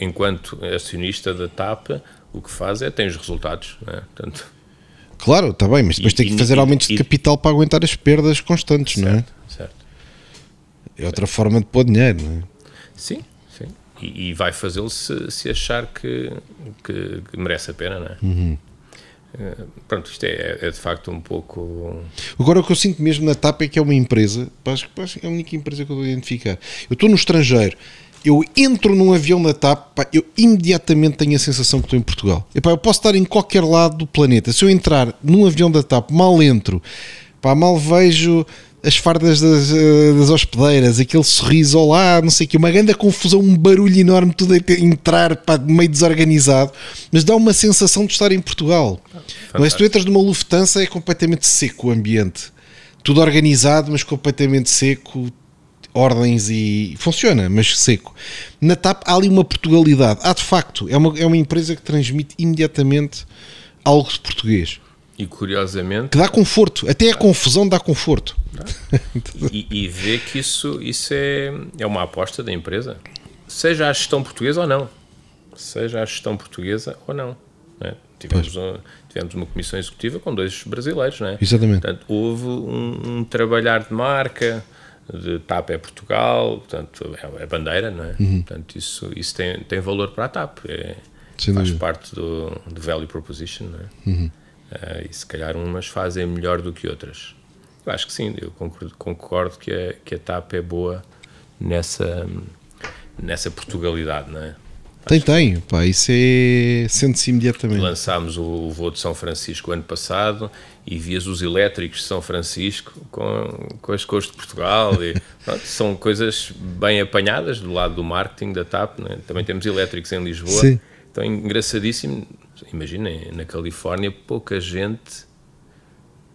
Speaker 2: enquanto acionista da TAP, o que faz é tem os resultados. Não é? Portanto,
Speaker 1: claro, está bem, mas depois e, tem que fazer e, aumentos e, de capital para aguentar as perdas constantes,
Speaker 2: certo,
Speaker 1: não é?
Speaker 2: Certo.
Speaker 1: É outra forma de pôr dinheiro, não é?
Speaker 2: Sim, e, e vai fazê-lo se, se, achar que, que, que, merece a pena, não é?
Speaker 1: Uhum.
Speaker 2: Uh, pronto, isto é, é, de facto um pouco.
Speaker 1: Agora, o que eu sinto mesmo na TAP é que é uma empresa, acho que é a única empresa que eu vou identificar. Eu estou no estrangeiro, eu entro num avião na TAP, pá, eu imediatamente tenho a sensação que estou em Portugal. Epá, eu posso estar em qualquer lado do planeta. Se eu entrar num avião da TAP, mal entro, pá, mal vejo as fardas das, eh, das hospedeiras, aquele sorriso, olá, não sei o que, uma grande confusão, um barulho enorme, tudo a entrar pá, meio desorganizado, mas dá uma sensação de estar em Portugal. Mas se tu entras numa Lufthansa é completamente seco o ambiente. Tudo organizado, mas completamente seco, ordens e funciona, mas seco. Na TAP há ali uma Portugalidade. Há de facto, é uma, é uma empresa que transmite imediatamente algo de português.
Speaker 2: E curiosamente.
Speaker 1: Que dá conforto, até a confusão dá conforto.
Speaker 2: e, e vê que isso, isso é, é uma aposta da empresa, seja a gestão portuguesa ou não. Seja a gestão portuguesa ou não. É? Tivemos, um, tivemos uma comissão executiva com dois brasileiros, não é?
Speaker 1: Exatamente.
Speaker 2: Portanto, houve um, um trabalhar de marca, de TAP é Portugal, portanto, é, é bandeira, não é?
Speaker 1: Uhum.
Speaker 2: Portanto, isso, isso tem, tem valor para a TAP. É, faz parte do, do value proposition, não é?
Speaker 1: Uhum.
Speaker 2: Uh, e se calhar umas fazem melhor do que outras. Eu acho que sim, eu concordo, concordo que, a, que a TAP é boa nessa, nessa Portugalidade, não é?
Speaker 1: Tem, tem, pá, isso é. sente-se imediatamente.
Speaker 2: Lançámos o, voo de São Francisco ano passado e vias os elétricos de São Francisco com, com as cores de Portugal. E, pronto, são coisas bem apanhadas do lado do marketing da TAP. É? Também temos elétricos em Lisboa.
Speaker 1: Sim.
Speaker 2: Então, engraçadíssimo imaginem, na Califórnia pouca gente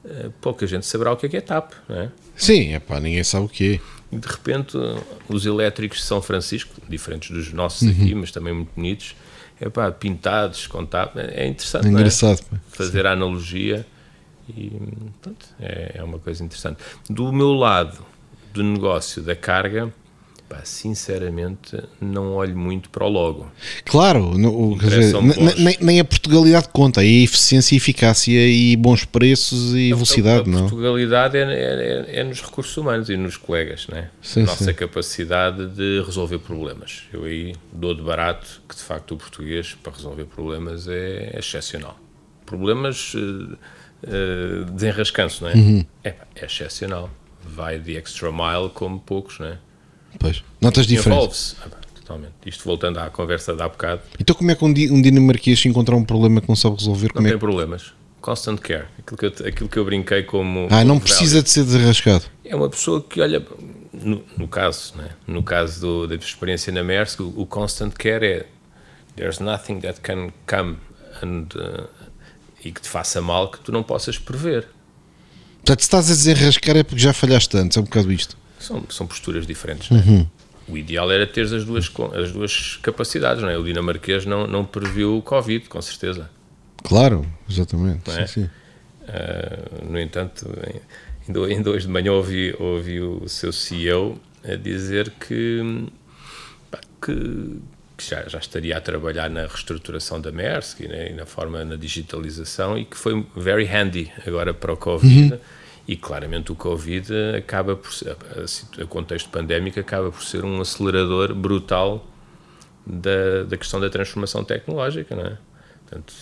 Speaker 2: eh, pouca gente saberá o que é que é TAP, não é?
Speaker 1: Sim, epá, ninguém sabe o que
Speaker 2: é. E de repente, os elétricos de São Francisco, diferentes dos nossos uhum. aqui, mas também muito bonitos, epá, pintados com TAP, é interessante, é
Speaker 1: engraçado,
Speaker 2: é? fazer a analogia e pronto, é, é uma coisa interessante. Do meu lado do negócio da carga, Sinceramente, não olho muito para o logo.
Speaker 1: Claro, no, dizer, nem, nem, a Portugalidade conta, é a eficiência, eficácia e bons preços e a, velocidade. A, a
Speaker 2: não? Portugalidade é, é, é, nos recursos humanos e nos colegas, né?
Speaker 1: Sim,
Speaker 2: Nossa
Speaker 1: sim.
Speaker 2: capacidade de resolver problemas. Eu aí dou de barato que de facto o português para resolver problemas é excepcional. Problemas uh, uh, desenrascanço, não é?
Speaker 1: Uhum.
Speaker 2: É, é excepcional. Vai de extra mile como poucos, não é?
Speaker 1: Pois. Notas diferentes.
Speaker 2: Ah, totalmente. Isto voltando à conversa de há bocado.
Speaker 1: Então, como é que um, um dinamarquês se encontrar um problema que não sabe resolver?
Speaker 2: Não tem
Speaker 1: é?
Speaker 2: problemas. Constant care. Aquilo que eu, aquilo que eu brinquei como.
Speaker 1: Ah, não precisa value. de ser desarrascado.
Speaker 2: É uma pessoa que olha. No, no caso, né? no caso do, da experiência na Maersk, o, o, constant care é. There's nothing that can come and, uh, e que te faça mal que tu não possas prever.
Speaker 1: Portanto, se estás a desenrascar é porque já falhaste antes, é um bocado isto.
Speaker 2: São, são posturas diferentes.
Speaker 1: Uhum.
Speaker 2: Né? O ideal era ter as duas, as duas capacidades. Não é? O dinamarquês não, não previu o Covid, com certeza.
Speaker 1: Claro, exatamente.
Speaker 2: É?
Speaker 1: Sim, sim.
Speaker 2: Uh, no entanto, ainda hoje de manhã ouvi, ouvi o seu CEO a dizer que, que, que já, já, estaria a trabalhar na reestruturação da Maersk e, né, e, na forma na digitalização e que foi very handy agora para o Covid. Uhum e claramente o Covid acaba por ser, o contexto pandémico acaba por ser um acelerador brutal da, da questão da transformação tecnológica, não é? Portanto,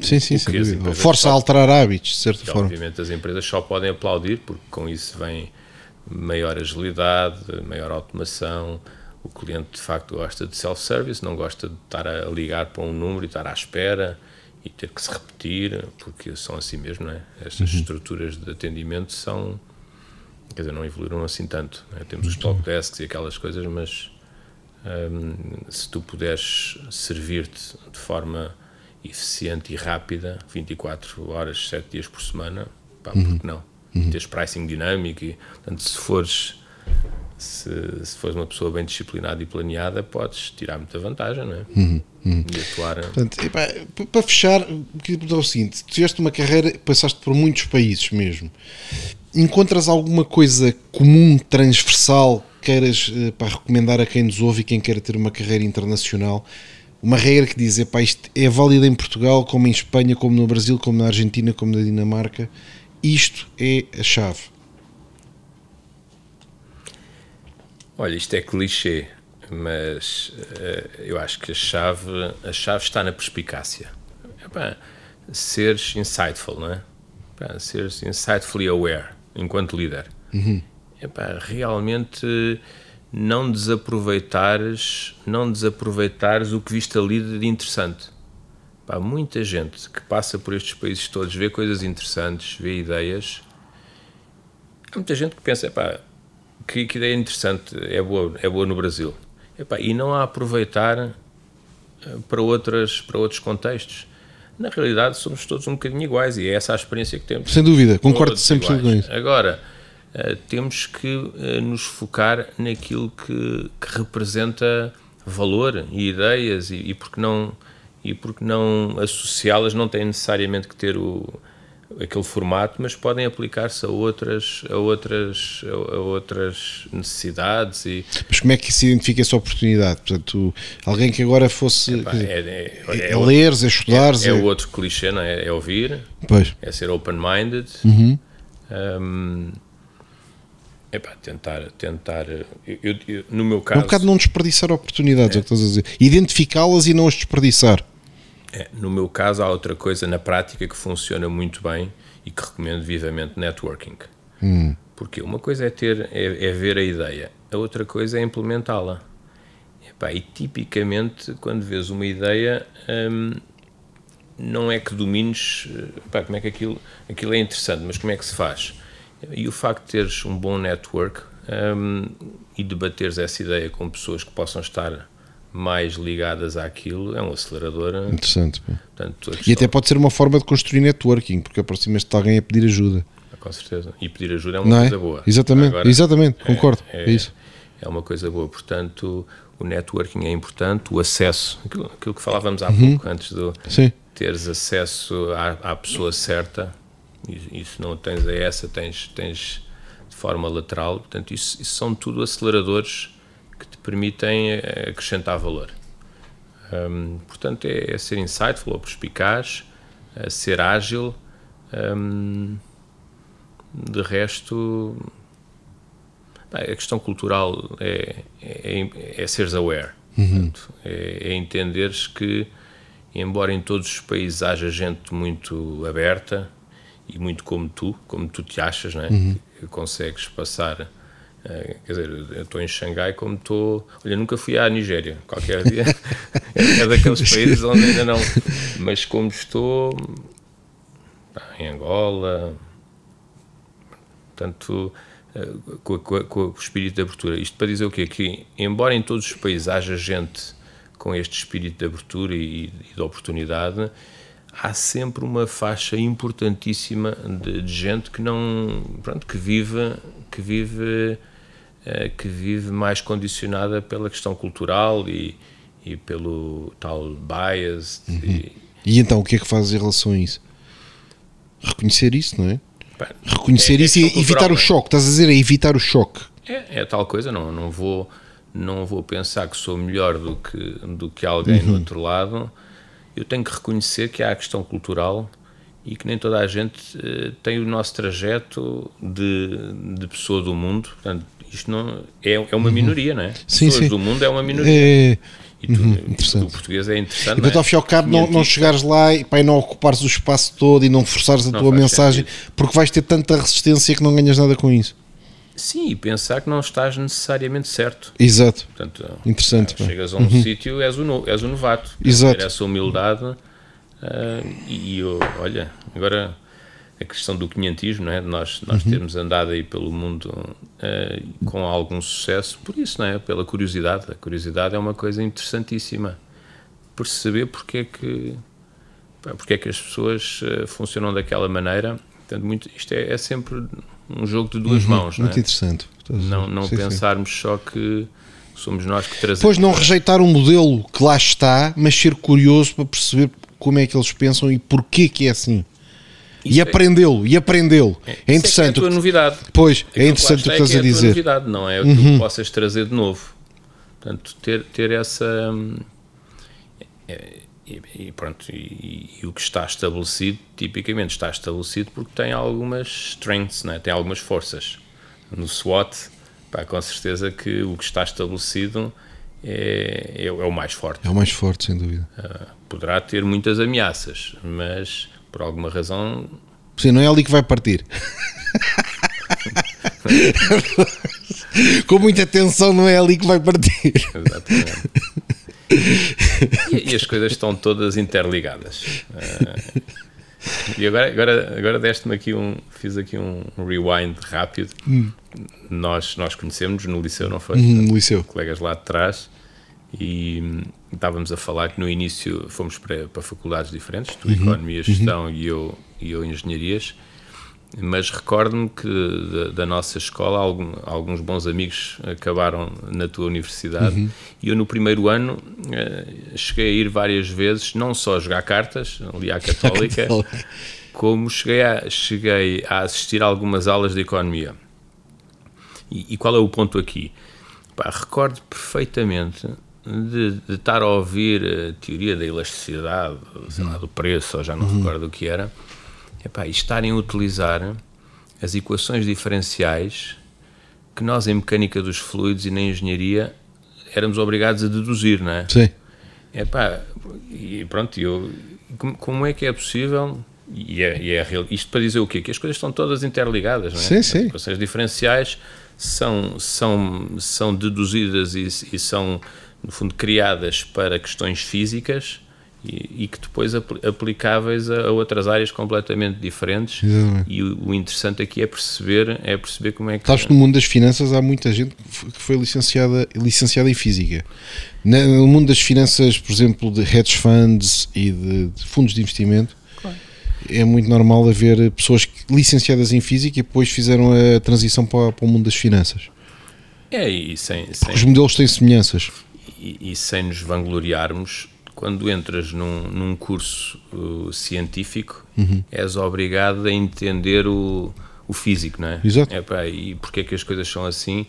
Speaker 1: sim, sim, sim. Força a alterar hábitos, de certa forma.
Speaker 2: Obviamente as empresas só podem aplaudir, porque com isso vem maior agilidade, maior automação. O cliente de facto gosta de self-service, não gosta de estar a ligar para um número e estar à espera e ter que se repetir, porque são assim mesmo, não é? Estas uhum. estruturas de atendimento são, quer dizer, não evoluíram assim tanto. É? Temos os talk desks e aquelas coisas, mas um, se tu puderes servir-te de forma eficiente e rápida, 24 horas, 7 dias por semana, pá, uhum. porque não? Uhum. Teres pricing dinâmico e, portanto, se fores se, se fores uma pessoa bem disciplinada e planeada, podes tirar muita vantagem, não é? Uhum, uhum. E atuar.
Speaker 1: Portanto, para fechar, queria perguntar o seguinte: tu tiveste uma carreira, passaste por muitos países mesmo. Encontras alguma coisa comum, transversal, queiras eh, para recomendar a quem nos ouve e quem quer ter uma carreira internacional? Uma regra que diz: epá, isto é válida em Portugal, como em Espanha, como no Brasil, como na Argentina, como na Dinamarca. Isto é a chave
Speaker 2: Olha, isto é clichê, mas uh, eu acho que a chave, a chave está na perspicácia. Epá, seres insightful, não é? Epá, seres insightfully aware enquanto líder. Uhum. Epá, realmente não desaproveitares, não desaproveitares o que viste ali de interessante. Epá, muita gente que passa por estes países todos vê coisas interessantes, vê ideias. Há muita gente que pensa, epá, que, que ideia interessante, é boa, é boa no Brasil. Epá, e não a aproveitar eh, para, outras, para outros contextos. Na realidade, somos todos um bocadinho iguais e é essa a experiência que temos.
Speaker 1: Sem dúvida, concordo sempre com isso.
Speaker 2: Agora, uh, temos que uh, nos focar naquilo que, que, representa valor e ideias e, e porque não e porque não associá-las não tem necessariamente que ter o, aquele formato, mas podem aplicar-se a outras, a, outras, a, outras necessidades. E...
Speaker 1: Mas como é que se identifica essa oportunidade? Portanto, alguém que agora fosse Epá, é, é, é, é, leres, é estudares.
Speaker 2: É, é, o outro clichê, não é? É ouvir,
Speaker 1: pois.
Speaker 2: é ser open-minded.
Speaker 1: Uhum.
Speaker 2: Um, Epá, tentar, tentar eu, eu, no meu caso...
Speaker 1: É um bocado não desperdiçar oportunidades, é, o que estás a dizer. Identificá-las e não as desperdiçar.
Speaker 2: É, no meu caso, há outra coisa na prática que funciona muito bem e que recomendo vivamente: networking.
Speaker 1: Hum.
Speaker 2: Porque uma coisa é ter, é, é ver a ideia, a outra coisa é implementá-la. E tipicamente, quando vês uma ideia, hum, não é que domines como é que aquilo, aquilo é interessante, mas como é que se faz. E o facto de teres um bom network hum, e debateres essa ideia com pessoas que possam estar mais ligadas àquilo, é um acelerador.
Speaker 1: Interessante. Portanto, e até pode ser uma forma de construir networking, porque aproximas-te de alguém a pedir ajuda.
Speaker 2: Ah, com certeza. E pedir ajuda é uma Não coisa é? boa.
Speaker 1: Exatamente, Agora, exatamente, é, concordo. É, é, isso.
Speaker 2: É uma coisa boa. Portanto, o networking é importante, o acesso, aquilo, aquilo que falávamos há uhum. pouco, antes de teres acesso à, à pessoa certa, e, e, se não tens a essa, tens, tens de forma lateral. Portanto, isso, isso são tudo aceleradores permitem eh, acrescentar valor. Um, portanto, é, é, ser insightful ou perspicaz, é ser ágil. Um, de resto, a questão cultural é, é, é seres aware. Uhum. Portanto, é, é entenderes que, embora em todos os países haja gente muito aberta e muito como tu, como tu te achas, não é? Uhum. que consegues passar é, quer dizer, eu estou em Xangai como estou. Olha, nunca fui à Nigéria, qualquer dia. é daqueles países onde ainda não. Mas como estou em Angola, portanto, eh, com, com, com, o espírito de abertura. Isto para dizer o quê? Que, embora em todos os países haja gente com este espírito de abertura e, e de oportunidade, há sempre uma faixa importantíssima de, de gente que não. Pronto, que vive. Que vive eh, que vive mais condicionada pela questão cultural e, e pelo tal bias.
Speaker 1: Uhum. E, e, então, o que é que fazes em relação a isso? Reconhecer isso, não é? Reconhecer é, é isso e evitar o é? choque. Estás a dizer é evitar o choque.
Speaker 2: É, é tal coisa, não, não vou não vou pensar que sou melhor do que, do que alguém uhum. do outro lado. Eu tenho que reconhecer que há a questão cultural e que nem toda a gente uh, tem o nosso trajeto de, de pessoa do mundo. Portanto, isto não é, é uma uhum. minoria, não é?
Speaker 1: Sim,
Speaker 2: Pessoas
Speaker 1: sim.
Speaker 2: do mundo é uma minoria. É... E tu, uhum, o português é interessante. E
Speaker 1: para é? ao fim e ao cabo não, não chegares lá e, pá, e não ocupares o espaço todo e não forçares a não tua mensagem, sentido. porque vais ter tanta resistência que não ganhas nada com isso.
Speaker 2: Sim, e pensar que não estás necessariamente certo.
Speaker 1: Exato. Portanto, Interessante.
Speaker 2: chegas a um uhum. sítio, és o, no, és o novato.
Speaker 1: Exato.
Speaker 2: Essa humildade. Uh, e, eu, olha, agora a questão do quinhentismo, não é? nós, nós uhum. termos andado aí pelo mundo uh, com algum sucesso, por isso, não é? Pela curiosidade. A curiosidade é uma coisa interessantíssima. Perceber porque é que, porque é que as pessoas uh, funcionam daquela maneira. Portanto, muito, isto é, é sempre um jogo de duas uhum. mãos.
Speaker 1: Muito
Speaker 2: não é?
Speaker 1: interessante.
Speaker 2: Não, não sim, pensarmos sim. só que somos nós que trazemos.
Speaker 1: Pois não rejeitar um modelo que lá está, mas ser curioso para perceber como é que eles pensam e porquê que é assim. Isso e é- aprendê-lo, e aprendê-lo. É, é interessante. É, é a
Speaker 2: tua novidade.
Speaker 1: Pois, é interessante o que estás
Speaker 2: é
Speaker 1: a dizer. É
Speaker 2: novidade, não é o que uhum. possas trazer de novo. Portanto, ter, ter essa. Hum, é, e, e, pronto, e, e, o que está estabelecido, tipicamente está estabelecido porque tem algumas strengths, né? tem algumas forças. No SWOT, pá, com certeza que o que está estabelecido é, é, é o mais forte.
Speaker 1: É o mais forte, sem dúvida.
Speaker 2: Uh, poderá ter muitas ameaças, mas por alguma razão.
Speaker 1: Sim, não é ali que vai partir. Com muita tensão, não é ali que vai partir.
Speaker 2: Exatamente. E, e as coisas estão todas interligadas. Uh, e agora, agora, agora deste-me aqui um. Fiz aqui um rewind rápido. Hum. Nós, nós conhecemos no liceu, não foi?
Speaker 1: Hum, no liceu.
Speaker 2: Colegas lá de trás e estávamos a falar que no início fomos para, para faculdades diferentes, tu uhum, Economia, uhum. Gestão uhum. e, eu, e eu Engenharias, mas recordo-me que da, da, nossa escola algum, alguns bons amigos acabaram na tua universidade uhum. e eu no primeiro ano uh, cheguei a ir várias vezes, não só a jogar cartas ali à Católica, como cheguei a, cheguei a assistir a algumas aulas de Economia. E, e qual é o ponto aqui? Pá, recordo perfeitamente de, de, estar a ouvir a teoria da elasticidade, sei lá, do preço, ou já não uhum. recordo o que era, epá, e estarem a utilizar as equações diferenciais que nós em mecânica dos fluidos e na engenharia éramos obrigados a deduzir, não é?
Speaker 1: Sim.
Speaker 2: Epá, e pronto, eu, como, é que é possível e é, e é isto para dizer o quê? Que as coisas estão todas interligadas, não é?
Speaker 1: Sim, sim. As
Speaker 2: equações diferenciais são, são, são deduzidas e, e são no fundo, criadas para questões físicas e, e que depois apl aplicáveis a, a, outras áreas completamente diferentes. Exatamente. E o, o, interessante aqui é perceber, é perceber como é que.
Speaker 1: Sabes que no mundo das finanças há muita gente que foi licenciada, licenciada em física. No mundo das finanças, por exemplo, de hedge funds e de, de fundos de investimento. É muito normal haver pessoas licenciadas em física e depois fizeram a transição para, para o mundo das finanças.
Speaker 2: É, e sem, sem...
Speaker 1: Os modelos têm semelhanças
Speaker 2: e, e, sem nos vangloriarmos, quando entras num, num curso uh, científico, uhum. és obrigado a entender o, o físico, não é?
Speaker 1: Exato.
Speaker 2: É, pá, e porque é que as coisas são assim?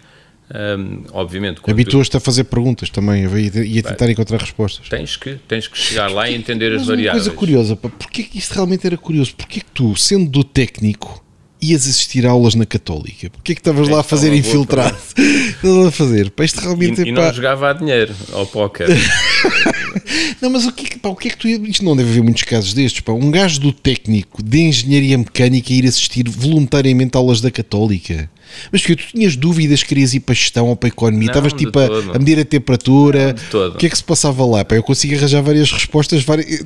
Speaker 2: Um, obviamente
Speaker 1: habituas-te tu... a fazer perguntas também e a tentar encontrar respostas
Speaker 2: tens que, tens que chegar lá e entender as variáveis
Speaker 1: uma coisa curiosa, pá, porque é que isto realmente era curioso porque é que tu, sendo do técnico ias assistir aulas na Católica? Porquê é que estavas lá a fazer infiltrado? Estavas a fazer? Para isto realmente
Speaker 2: e, é, e não jogava a dinheiro ao póquer.
Speaker 1: não, mas o que, pá, o que é que tu. Isto não deve haver muitos casos destes. Pá. Um gajo do técnico de engenharia mecânica ir assistir voluntariamente aulas da Católica. Mas que tu tinhas dúvidas que querias ir para a gestão ou para a economia? Estavas tipo a, a, medir a temperatura? O que é que se passava lá? Pá, eu consigo arranjar várias respostas. Várias...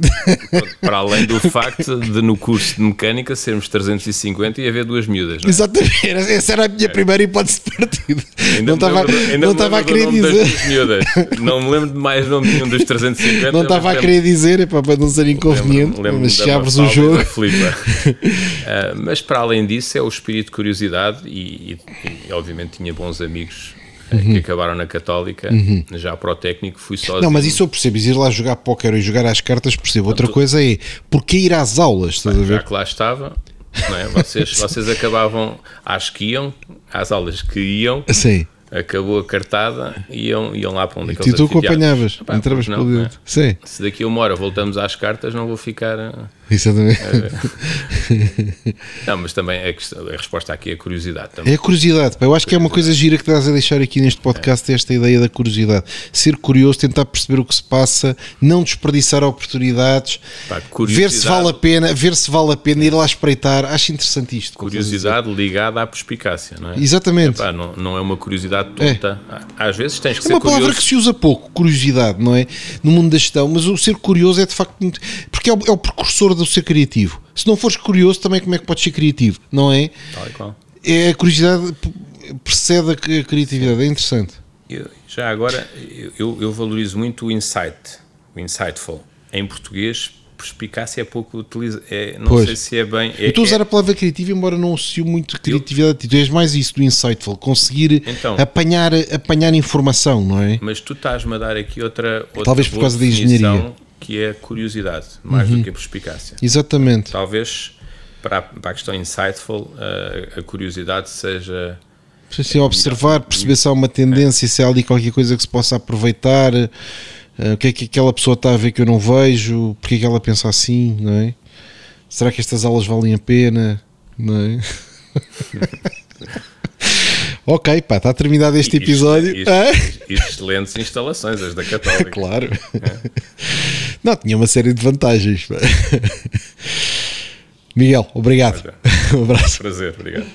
Speaker 2: Para além do facto de no curso de mecânica sermos 350 e haver duas miúdas. Não
Speaker 1: é? Exatamente, essa era a minha é. primeira hipótese de partida. Ainda não estava, não estava a querer dizer.
Speaker 2: Não me lembro de mais nome nenhum dos 350.
Speaker 1: Não estava a querer dizer, é para não ser inconveniente, lembro, lembro mas se abres o jogo. uh,
Speaker 2: mas para além disso, é o espírito de curiosidade e, e, e obviamente tinha bons amigos eh, uhum. que acabaram na Católica, uhum. já para o técnico fui só.
Speaker 1: Não, mas isso eu percebo, ir lá jogar póquer e jogar às cartas, percebo. Outra coisa é porque ir às aulas, estás a ver?
Speaker 2: Já que lá estava, é? vocês, vocês acabavam, acho que iam, às aulas que iam.
Speaker 1: Sim
Speaker 2: acabou a cartada e iam, iam lá para onde
Speaker 1: E tu acompanhavas, entravas não, pelo. É?
Speaker 2: Se daqui a uma hora voltamos às cartas, não vou ficar
Speaker 1: Exatamente.
Speaker 2: Não, mas também a, questão- a resposta aqui é a curiosidade também.
Speaker 1: É a curiosidade, eu acho que é uma coisa gira que estás a deixar aqui neste podcast, esta ideia da curiosidade. Ser curioso, tentar perceber o que se passa, não desperdiçar oportunidades,
Speaker 2: Pá,
Speaker 1: ver se vale a pena, ver se vale a pena ir lá espreitar. Acho interessante isto.
Speaker 2: Curiosidade ligada à perspicácia, não é?
Speaker 1: Exatamente.
Speaker 2: Pá, não, não é uma curiosidade tonta. Às vezes tens que
Speaker 1: É
Speaker 2: ser
Speaker 1: uma palavra
Speaker 2: curioso.
Speaker 1: que se usa pouco, curiosidade, não é? No mundo da gestão, mas o ser curioso é de facto muito. Porque é o, é o precursor do ser criativo. Se não fores curioso, também como é que podes ser criativo, não é?
Speaker 2: Tal e qual.
Speaker 1: É a curiosidade precede a cri- a criatividade, é interessante.
Speaker 2: Eu- já agora, eu, eu valorizo muito o insight, o insightful. Em português, perspicácia é pouco utilizado. É, não
Speaker 1: Pois.
Speaker 2: sei se é bem. É,
Speaker 1: Eu estou a usar
Speaker 2: é-
Speaker 1: a palavra criativo, embora não associe muito criatividade. Tu és mais isso do insightful, conseguir
Speaker 2: Então.
Speaker 1: apanhar, apanhar informação, não é?
Speaker 2: Mas tu estás-me a dar aqui outra. outra
Speaker 1: Talvez por causa da engenharia. Uhum.
Speaker 2: Que é curiosidade, mais do que a perspicácia.
Speaker 1: Exatamente.
Speaker 2: Talvez para a, para a questão insightful, a, a curiosidade seja.
Speaker 1: Se é observar, perceber se há uma tendência, se há ali qualquer coisa que se possa aproveitar, eh, o que é que aquela pessoa está a ver que eu não vejo, porque é que ela pensa assim, não é? Será que estas aulas valem a pena, não é? ok, pá, está terminado este
Speaker 2: e-
Speaker 1: episódio. Ah?
Speaker 2: e excelentes instalações, as da Católica.
Speaker 1: Claro. Não, tinha uma série de vantagens. Miguel, obrigado. Um abraço.
Speaker 2: Prazer, obrigado.